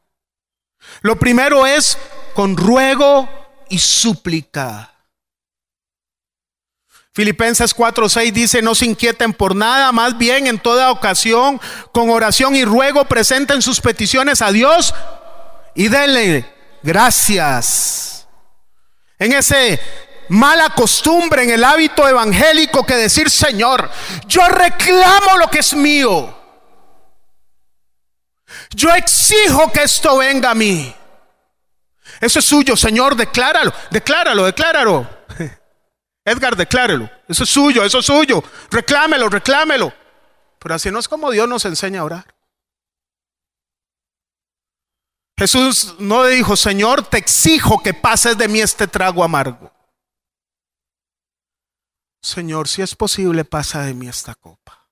Speaker 1: Lo primero es con ruego y súplica. Filipenses 4:6 dice, no se inquieten por nada, más bien en toda ocasión, con oración y ruego, presenten sus peticiones a Dios y denle gracias. En ese mala costumbre, en el hábito evangélico que decir, Señor, yo reclamo lo que es mío. Yo exijo que esto venga a mí. Eso es suyo, Señor, decláralo, decláralo, decláralo. Edgar, declárelo. Eso es suyo, eso es suyo. Reclámelo, reclámelo. Pero así no es como Dios nos enseña a orar. Jesús no dijo, Señor, te exijo que pases de mí este trago amargo. Señor, si es posible, pasa de mí esta copa.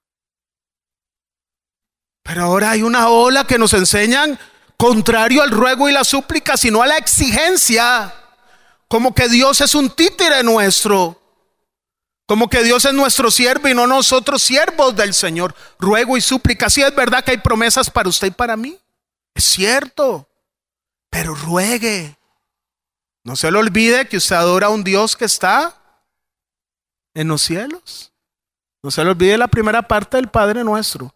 Speaker 1: Pero ahora hay una ola que nos enseñan contrario al ruego y la súplica, sino a la exigencia. Como que Dios es un títere nuestro. Como que Dios es nuestro siervo y no nosotros siervos del Señor. Ruego y súplica. Si es verdad que hay promesas para usted y para mí. Es cierto. Pero ruegue. No se le olvide que usted adora a un Dios que está en los cielos. No se le olvide la primera parte del Padre nuestro.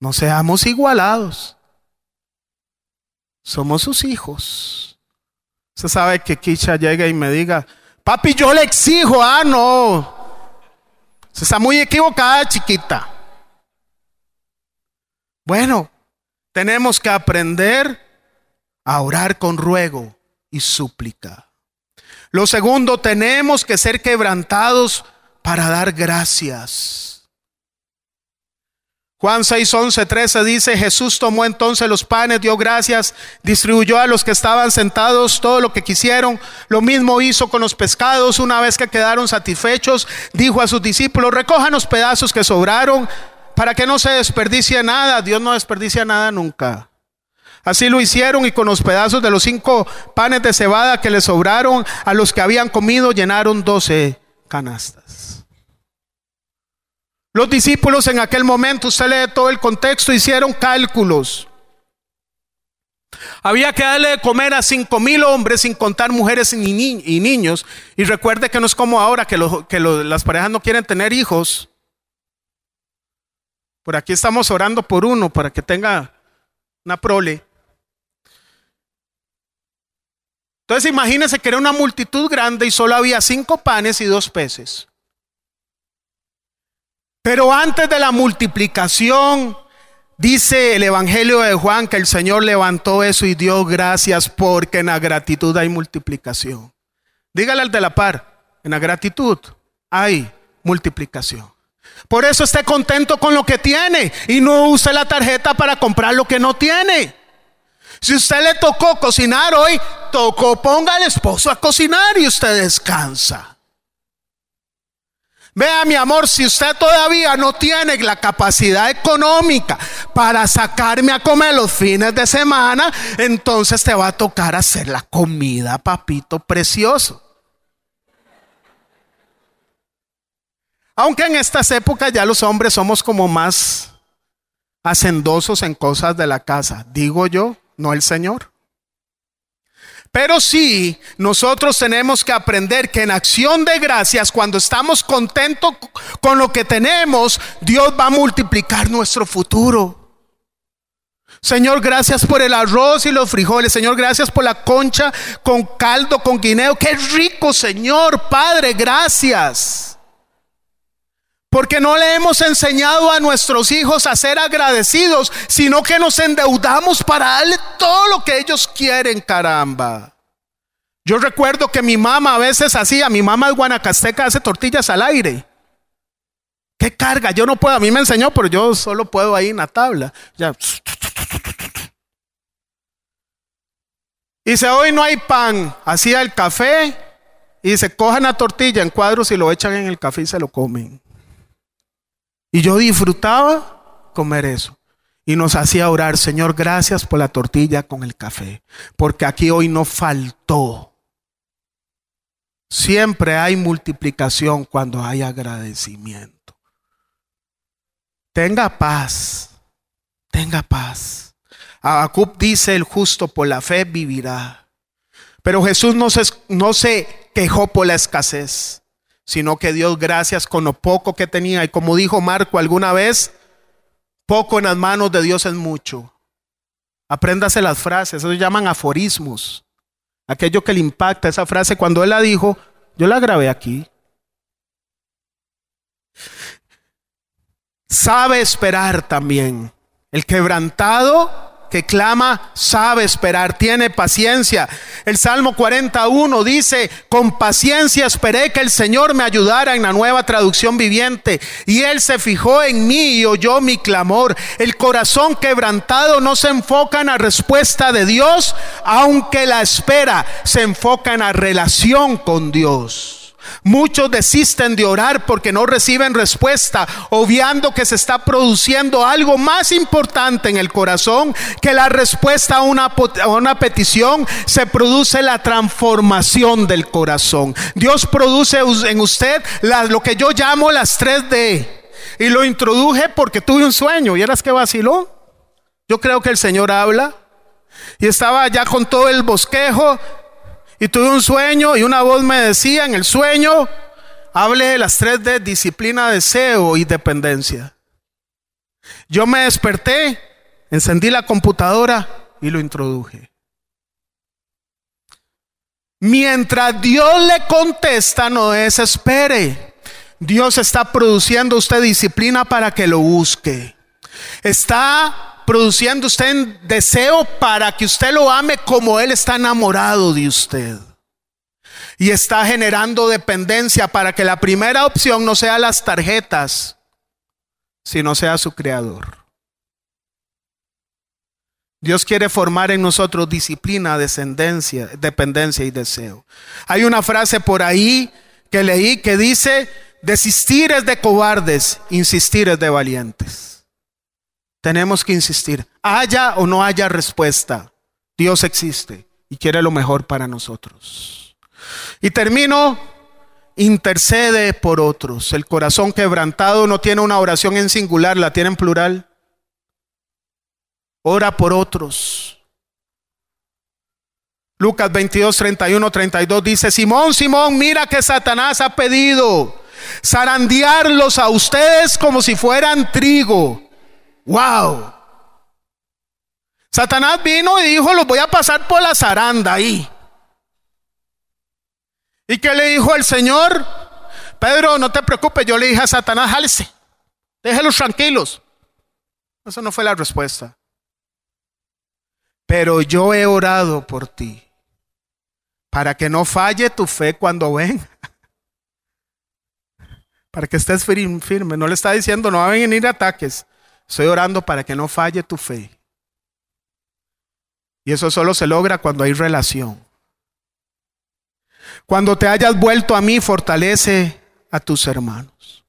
Speaker 1: No seamos igualados. Somos sus hijos. Usted sabe que Kicha llega y me diga, Papi, yo le exijo, ah, no. Se está muy equivocada, chiquita. Bueno, tenemos que aprender a orar con ruego y súplica. Lo segundo, tenemos que ser quebrantados para dar gracias. Juan 6, 11, 13 dice, Jesús tomó entonces los panes, dio gracias, distribuyó a los que estaban sentados todo lo que quisieron. Lo mismo hizo con los pescados. Una vez que quedaron satisfechos, dijo a sus discípulos, recojan los pedazos que sobraron para que no se desperdicie nada. Dios no desperdicia nada nunca. Así lo hicieron y con los pedazos de los cinco panes de cebada que le sobraron a los que habían comido llenaron doce canastas. Los discípulos en aquel momento, usted lee todo el contexto, hicieron cálculos. Había que darle de comer a cinco mil hombres sin contar mujeres y, niños. Y recuerde que no es como ahora que, que las parejas no quieren tener hijos. Por aquí estamos orando por uno para que tenga una prole. Entonces imagínense que era una multitud grande y solo había cinco panes y dos peces. Pero antes de la multiplicación, dice el Evangelio de Juan que el Señor levantó eso y dio gracias porque en la gratitud hay multiplicación. Dígale al de la par, en la gratitud hay multiplicación. Por eso esté contento con lo que tiene y no use la tarjeta para comprar lo que no tiene. Si usted le tocó cocinar hoy, tocó, ponga al esposo a cocinar y usted descansa. Vea mi amor, si usted todavía no tiene la capacidad económica para sacarme a comer los fines de semana, entonces te va a tocar hacer la comida, papito precioso. Aunque en estas épocas ya los hombres somos como más hacendosos en cosas de la casa, digo yo, no el Señor. Pero sí, nosotros tenemos que aprender que en acción de gracias, cuando estamos contentos con lo que tenemos, Dios va a multiplicar nuestro futuro. Señor, gracias por el arroz y los frijoles. Señor, gracias por la concha con caldo, con guineo. Qué rico, Señor, Padre, gracias. Porque no le hemos enseñado a nuestros hijos a ser agradecidos, sino que nos endeudamos para darle todo lo que ellos quieren, caramba. Yo recuerdo que mi mamá a veces hacía, mi mamá es guanacasteca, hace tortillas al aire. ¿Qué carga? Yo no puedo, a mí me enseñó, pero yo solo puedo ahí en la tabla. Ya. Dice, hoy no hay pan. Hacía el café y se cojan la tortilla en cuadros y lo echan en el café y se lo comen. Y yo disfrutaba comer eso. Y nos hacía orar, Señor, gracias por la tortilla con el café. Porque aquí hoy no faltó. Siempre hay multiplicación cuando hay agradecimiento. Tenga paz. Tenga paz. Habacuc dice, el justo por la fe vivirá. Pero Jesús no se, no se quejó por la escasez sino que Dios gracias con lo poco que tenía. Y como dijo Marco alguna vez, poco en las manos de Dios es mucho. Apréndase las frases, eso se llaman aforismos. Aquello que le impacta, esa frase, cuando él la dijo, yo la grabé aquí. Sabe esperar también. El quebrantado que clama sabe esperar, tiene paciencia. El Salmo 41 dice, con paciencia esperé que el Señor me ayudara en la nueva traducción viviente. Y Él se fijó en mí y oyó mi clamor. El corazón quebrantado no se enfoca en la respuesta de Dios, aunque la espera se enfoca en la relación con Dios. Muchos desisten de orar porque no reciben respuesta, obviando que se está produciendo algo más importante en el corazón que la respuesta a una, una petición. Se produce la transformación del corazón. Dios produce en usted lo que yo llamo las 3D. Y lo introduje porque tuve un sueño. ¿Y eras que vaciló? Yo creo que el Señor habla. Y estaba ya con todo el bosquejo y tuve un sueño y una voz me decía en el sueño, hable de las tres de disciplina, deseo y dependencia. Yo me desperté, encendí la computadora y lo introduje. Mientras Dios le contesta, no desespere. Dios está produciendo usted disciplina para que lo busque. Está produciendo usted deseo para que usted lo ame como Él está enamorado de usted. Y está generando dependencia para que la primera opción no sea las tarjetas, sino sea su creador. Dios quiere formar en nosotros disciplina, descendencia, dependencia y deseo. Hay una frase por ahí que leí que dice, desistir es de cobardes, insistir es de valientes. Tenemos que insistir. Haya o no haya respuesta, Dios existe y quiere lo mejor para nosotros. Y termino, intercede por otros. El corazón quebrantado no tiene una oración en singular, la tiene en plural. Ora por otros. Lucas 22, 31, 32 dice, Simón, Simón, mira que Satanás ha pedido zarandearlos a ustedes como si fueran trigo. Wow. Satanás vino y dijo, los voy a pasar por la zaranda ahí. ¿Y qué le dijo el Señor? Pedro, no te preocupes, yo le dije a Satanás, jálese, déjelos tranquilos. Esa no fue la respuesta. Pero yo he orado por ti, para que no falle tu fe cuando ven. Para que estés firme. No le está diciendo, no van a venir ataques. Estoy orando para que no falle tu fe. Y eso solo se logra cuando hay relación. Cuando te hayas vuelto a mí, fortalece a tus hermanos.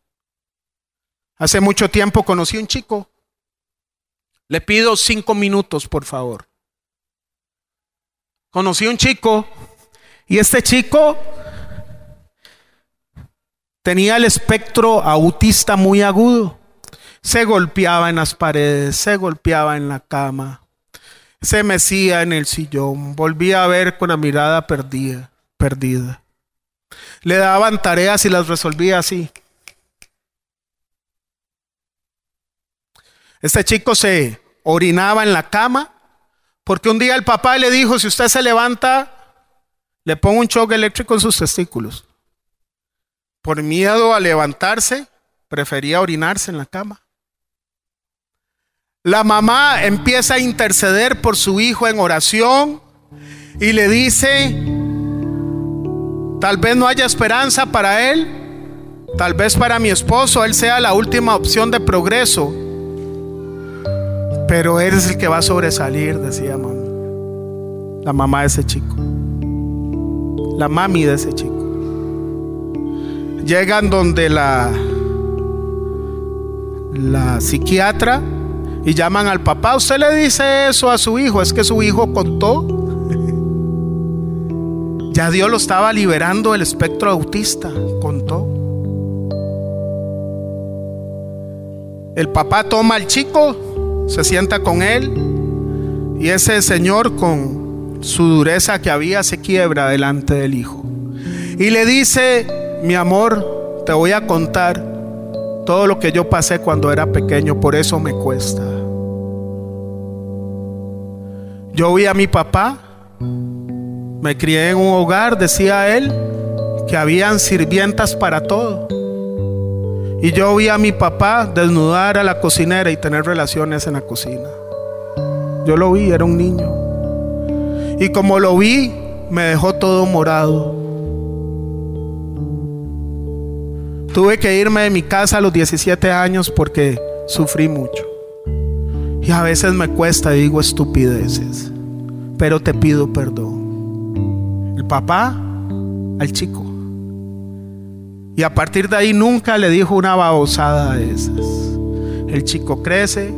Speaker 1: Hace mucho tiempo conocí a un chico. Le pido cinco minutos, por favor. Conocí a un chico y este chico tenía el espectro autista muy agudo. Se golpeaba en las paredes, se golpeaba en la cama, se mecía en el sillón, volvía a ver con la mirada perdida, perdida. Le daban tareas y las resolvía así. Este chico se orinaba en la cama porque un día el papá le dijo, si usted se levanta, le pongo un choque eléctrico en sus testículos. Por miedo a levantarse, prefería orinarse en la cama. La mamá empieza a interceder por su hijo en oración y le dice, tal vez no haya esperanza para él, tal vez para mi esposo él sea la última opción de progreso, pero eres el que va a sobresalir, decía mamá, la mamá de ese chico, la mami de ese chico. Llegan donde la, la psiquiatra y llaman al papá. Usted le dice eso a su hijo, es que su hijo contó. Ya Dios lo estaba liberando del espectro autista, contó. El papá toma al chico, se sienta con él y ese señor con su dureza que había se quiebra delante del hijo. Y le dice, mi amor, te voy a contar todo lo que yo pasé cuando era pequeño, por eso me cuesta. Yo vi a mi papá, me crié en un hogar, decía él, que habían sirvientas para todo. Y yo vi a mi papá desnudar a la cocinera y tener relaciones en la cocina. Yo lo vi, era un niño. Y como lo vi, me dejó todo morado. Tuve que irme de mi casa a los 17 años porque sufrí mucho. Y a veces me cuesta digo estupideces. Pero te pido perdón. El papá al chico. Y a partir de ahí nunca le dijo una babosada de esas. El chico crece,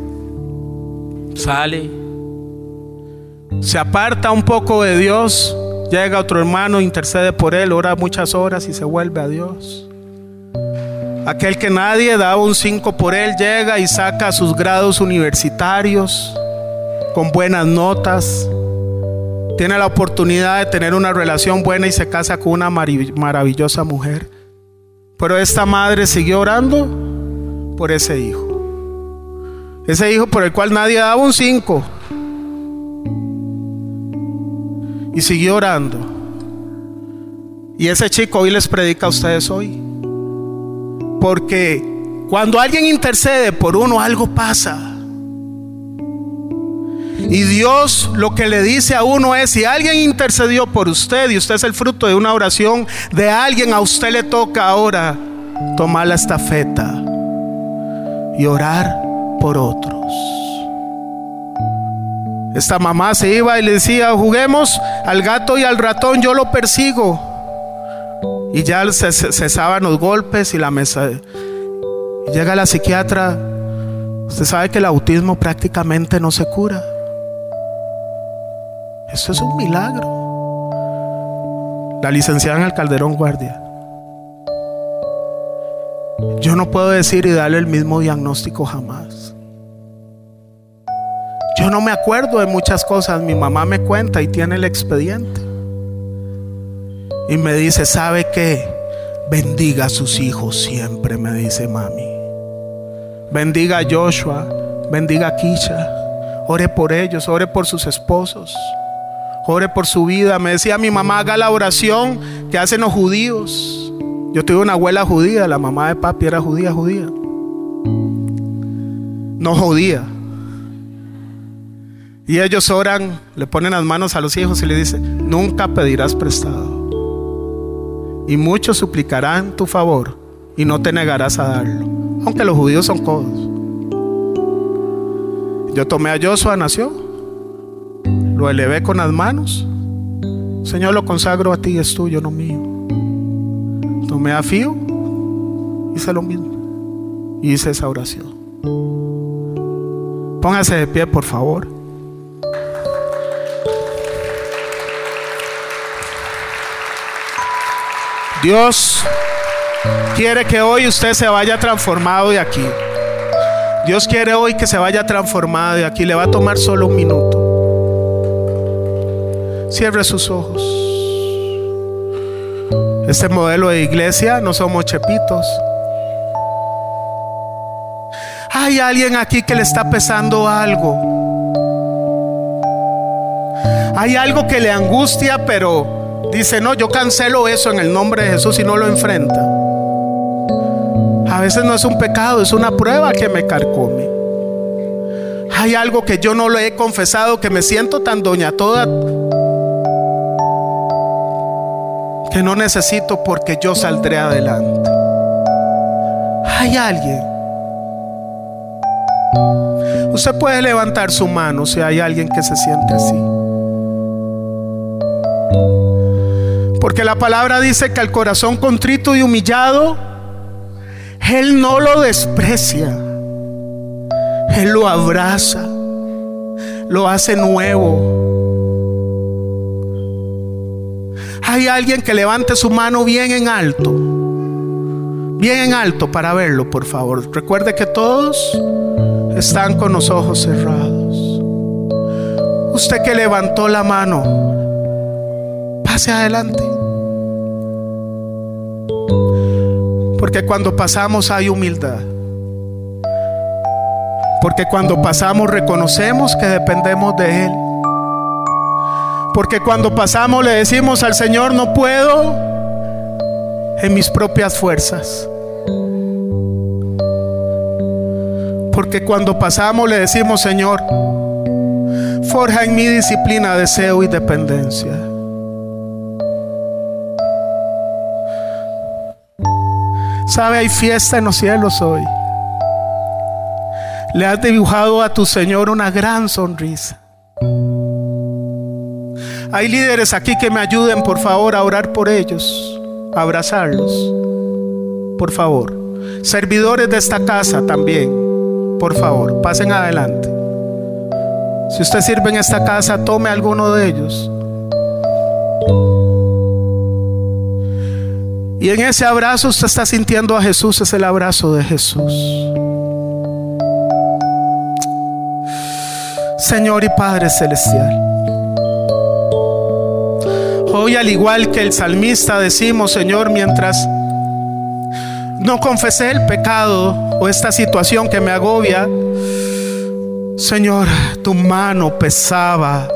Speaker 1: sale, se aparta un poco de Dios, llega otro hermano, intercede por él, ora muchas horas y se vuelve a Dios. Aquel que nadie daba un 5 por él llega y saca sus grados universitarios con buenas notas. Tiene la oportunidad de tener una relación buena y se casa con una maravillosa mujer. Pero esta madre siguió orando por ese hijo. Ese hijo por el cual nadie daba un 5. Y siguió orando. Y ese chico hoy les predica a ustedes hoy. Porque cuando alguien intercede por uno, algo pasa. Y Dios lo que le dice a uno es, si alguien intercedió por usted y usted es el fruto de una oración de alguien, a usted le toca ahora tomar la estafeta y orar por otros. Esta mamá se iba y le decía, juguemos al gato y al ratón, yo lo persigo. Y ya cesaban los golpes y la mesa. llega la psiquiatra. Usted sabe que el autismo prácticamente no se cura. Eso es un milagro. La licenciada en el Calderón Guardia. Yo no puedo decir y darle el mismo diagnóstico jamás. Yo no me acuerdo de muchas cosas. Mi mamá me cuenta y tiene el expediente. Y me dice, ¿sabe qué? Bendiga a sus hijos siempre, me dice mami. Bendiga a Joshua, bendiga a Kisha. Ore por ellos, ore por sus esposos. Ore por su vida. Me decía mi mamá, haga la oración que hacen los judíos. Yo tuve una abuela judía, la mamá de papi era judía, judía. No judía. Y ellos oran, le ponen las manos a los hijos y le dicen, nunca pedirás prestado y muchos suplicarán tu favor y no te negarás a darlo. Aunque los judíos son codos. Yo tomé a Joshua, nació, lo elevé con las manos. Señor, lo consagro a ti, es tuyo, no mío. Tomé a Fío, hice lo mismo. Hice esa oración. Póngase de pie, por favor. Dios quiere que hoy usted se vaya transformado de aquí. Dios quiere hoy que se vaya transformado de aquí. Le va a tomar solo un minuto. Cierre sus ojos. Este modelo de iglesia no somos chepitos. Hay alguien aquí que le está pesando algo. Hay algo que le angustia, pero Dice, no, yo cancelo eso en el nombre de Jesús y no lo enfrenta. A veces no es un pecado, es una prueba que me carcome. Hay algo que yo no lo he confesado, que me siento tan doña toda, que no necesito porque yo saldré adelante. Hay alguien. Usted puede levantar su mano si hay alguien que se siente así. Porque la palabra dice que al corazón contrito y humillado, Él no lo desprecia. Él lo abraza, lo hace nuevo. Hay alguien que levante su mano bien en alto. Bien en alto para verlo, por favor. Recuerde que todos están con los ojos cerrados. Usted que levantó la mano, pase adelante. Porque cuando pasamos hay humildad. Porque cuando pasamos reconocemos que dependemos de Él. Porque cuando pasamos le decimos al Señor, no puedo en mis propias fuerzas. Porque cuando pasamos le decimos, Señor, forja en mi disciplina, deseo y dependencia. Hay fiesta en los cielos hoy. Le has dibujado a tu Señor una gran sonrisa. Hay líderes aquí que me ayuden, por favor, a orar por ellos, a abrazarlos. Por favor. Servidores de esta casa también, por favor, pasen adelante. Si usted sirve en esta casa, tome alguno de ellos. Y en ese abrazo usted está sintiendo a Jesús, es el abrazo de Jesús. Señor y Padre Celestial. Hoy al igual que el salmista decimos, Señor, mientras no confesé el pecado o esta situación que me agobia, Señor, tu mano pesaba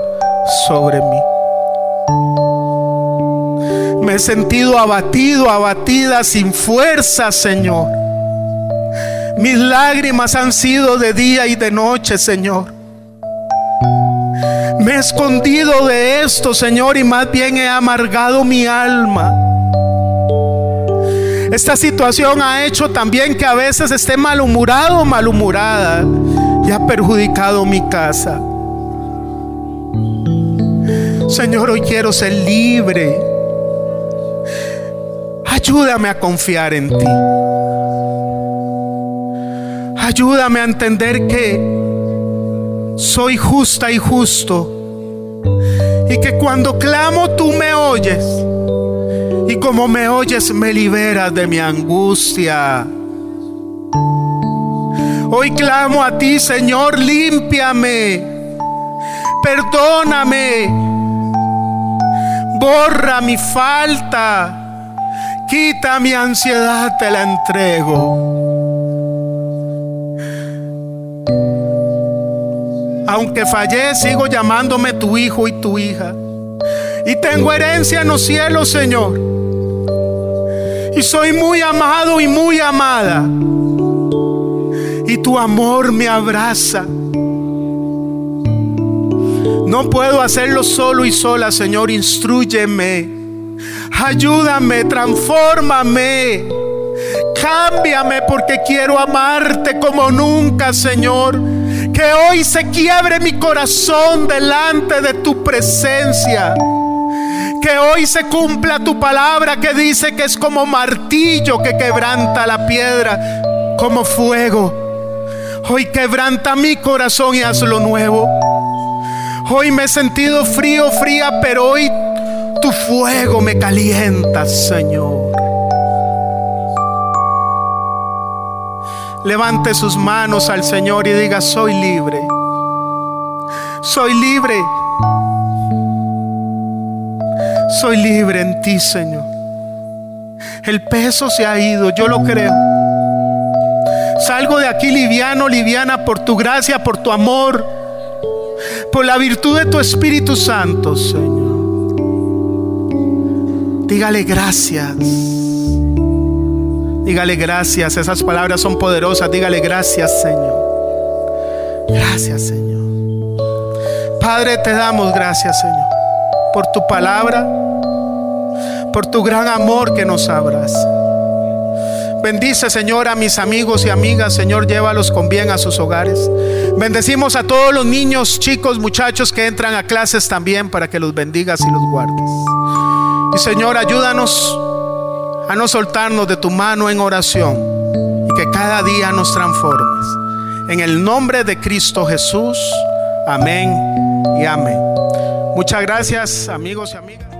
Speaker 1: sobre mí. Me he sentido abatido, abatida, sin fuerza, Señor. Mis lágrimas han sido de día y de noche, Señor. Me he escondido de esto, Señor, y más bien he amargado mi alma. Esta situación ha hecho también que a veces esté malhumorado malhumorada y ha perjudicado mi casa. Señor, hoy quiero ser libre. Ayúdame a confiar en ti. Ayúdame a entender que soy justa y justo. Y que cuando clamo tú me oyes. Y como me oyes me liberas de mi angustia. Hoy clamo a ti, Señor, límpiame. Perdóname. Borra mi falta. Quita mi ansiedad, te la entrego. Aunque fallé, sigo llamándome tu hijo y tu hija. Y tengo herencia en los cielos, Señor. Y soy muy amado y muy amada. Y tu amor me abraza. No puedo hacerlo solo y sola, Señor. Instruyeme. Ayúdame, transfórmame. Cámbiame porque quiero amarte como nunca, Señor. Que hoy se quiebre mi corazón delante de tu presencia. Que hoy se cumpla tu palabra que dice que es como martillo que quebranta la piedra, como fuego. Hoy quebranta mi corazón y hazlo nuevo. Hoy me he sentido frío, fría, pero hoy tu fuego me calienta, Señor. levante sus manos al Señor y diga, soy libre. Soy libre. Soy libre en ti, Señor. El peso se ha ido, yo lo creo. Salgo de aquí liviano, liviana por tu gracia, por tu amor, por la virtud de tu Espíritu Santo, Señor. Dígale gracias. Dígale gracias, esas palabras son poderosas. Dígale gracias, Señor. Gracias, Señor. Padre, te damos gracias, Señor, por tu palabra, por tu gran amor que nos abraza. Bendice, Señor, a mis amigos y amigas. Señor, llévalos con bien a sus hogares. Bendecimos a todos los niños, chicos, muchachos que entran a clases también para que los bendigas y los guardes. Y Señor, ayúdanos a no soltarnos de tu mano en oración y que cada día nos transformes. En el nombre de Cristo Jesús. Amén y amén. Muchas gracias amigos y amigas.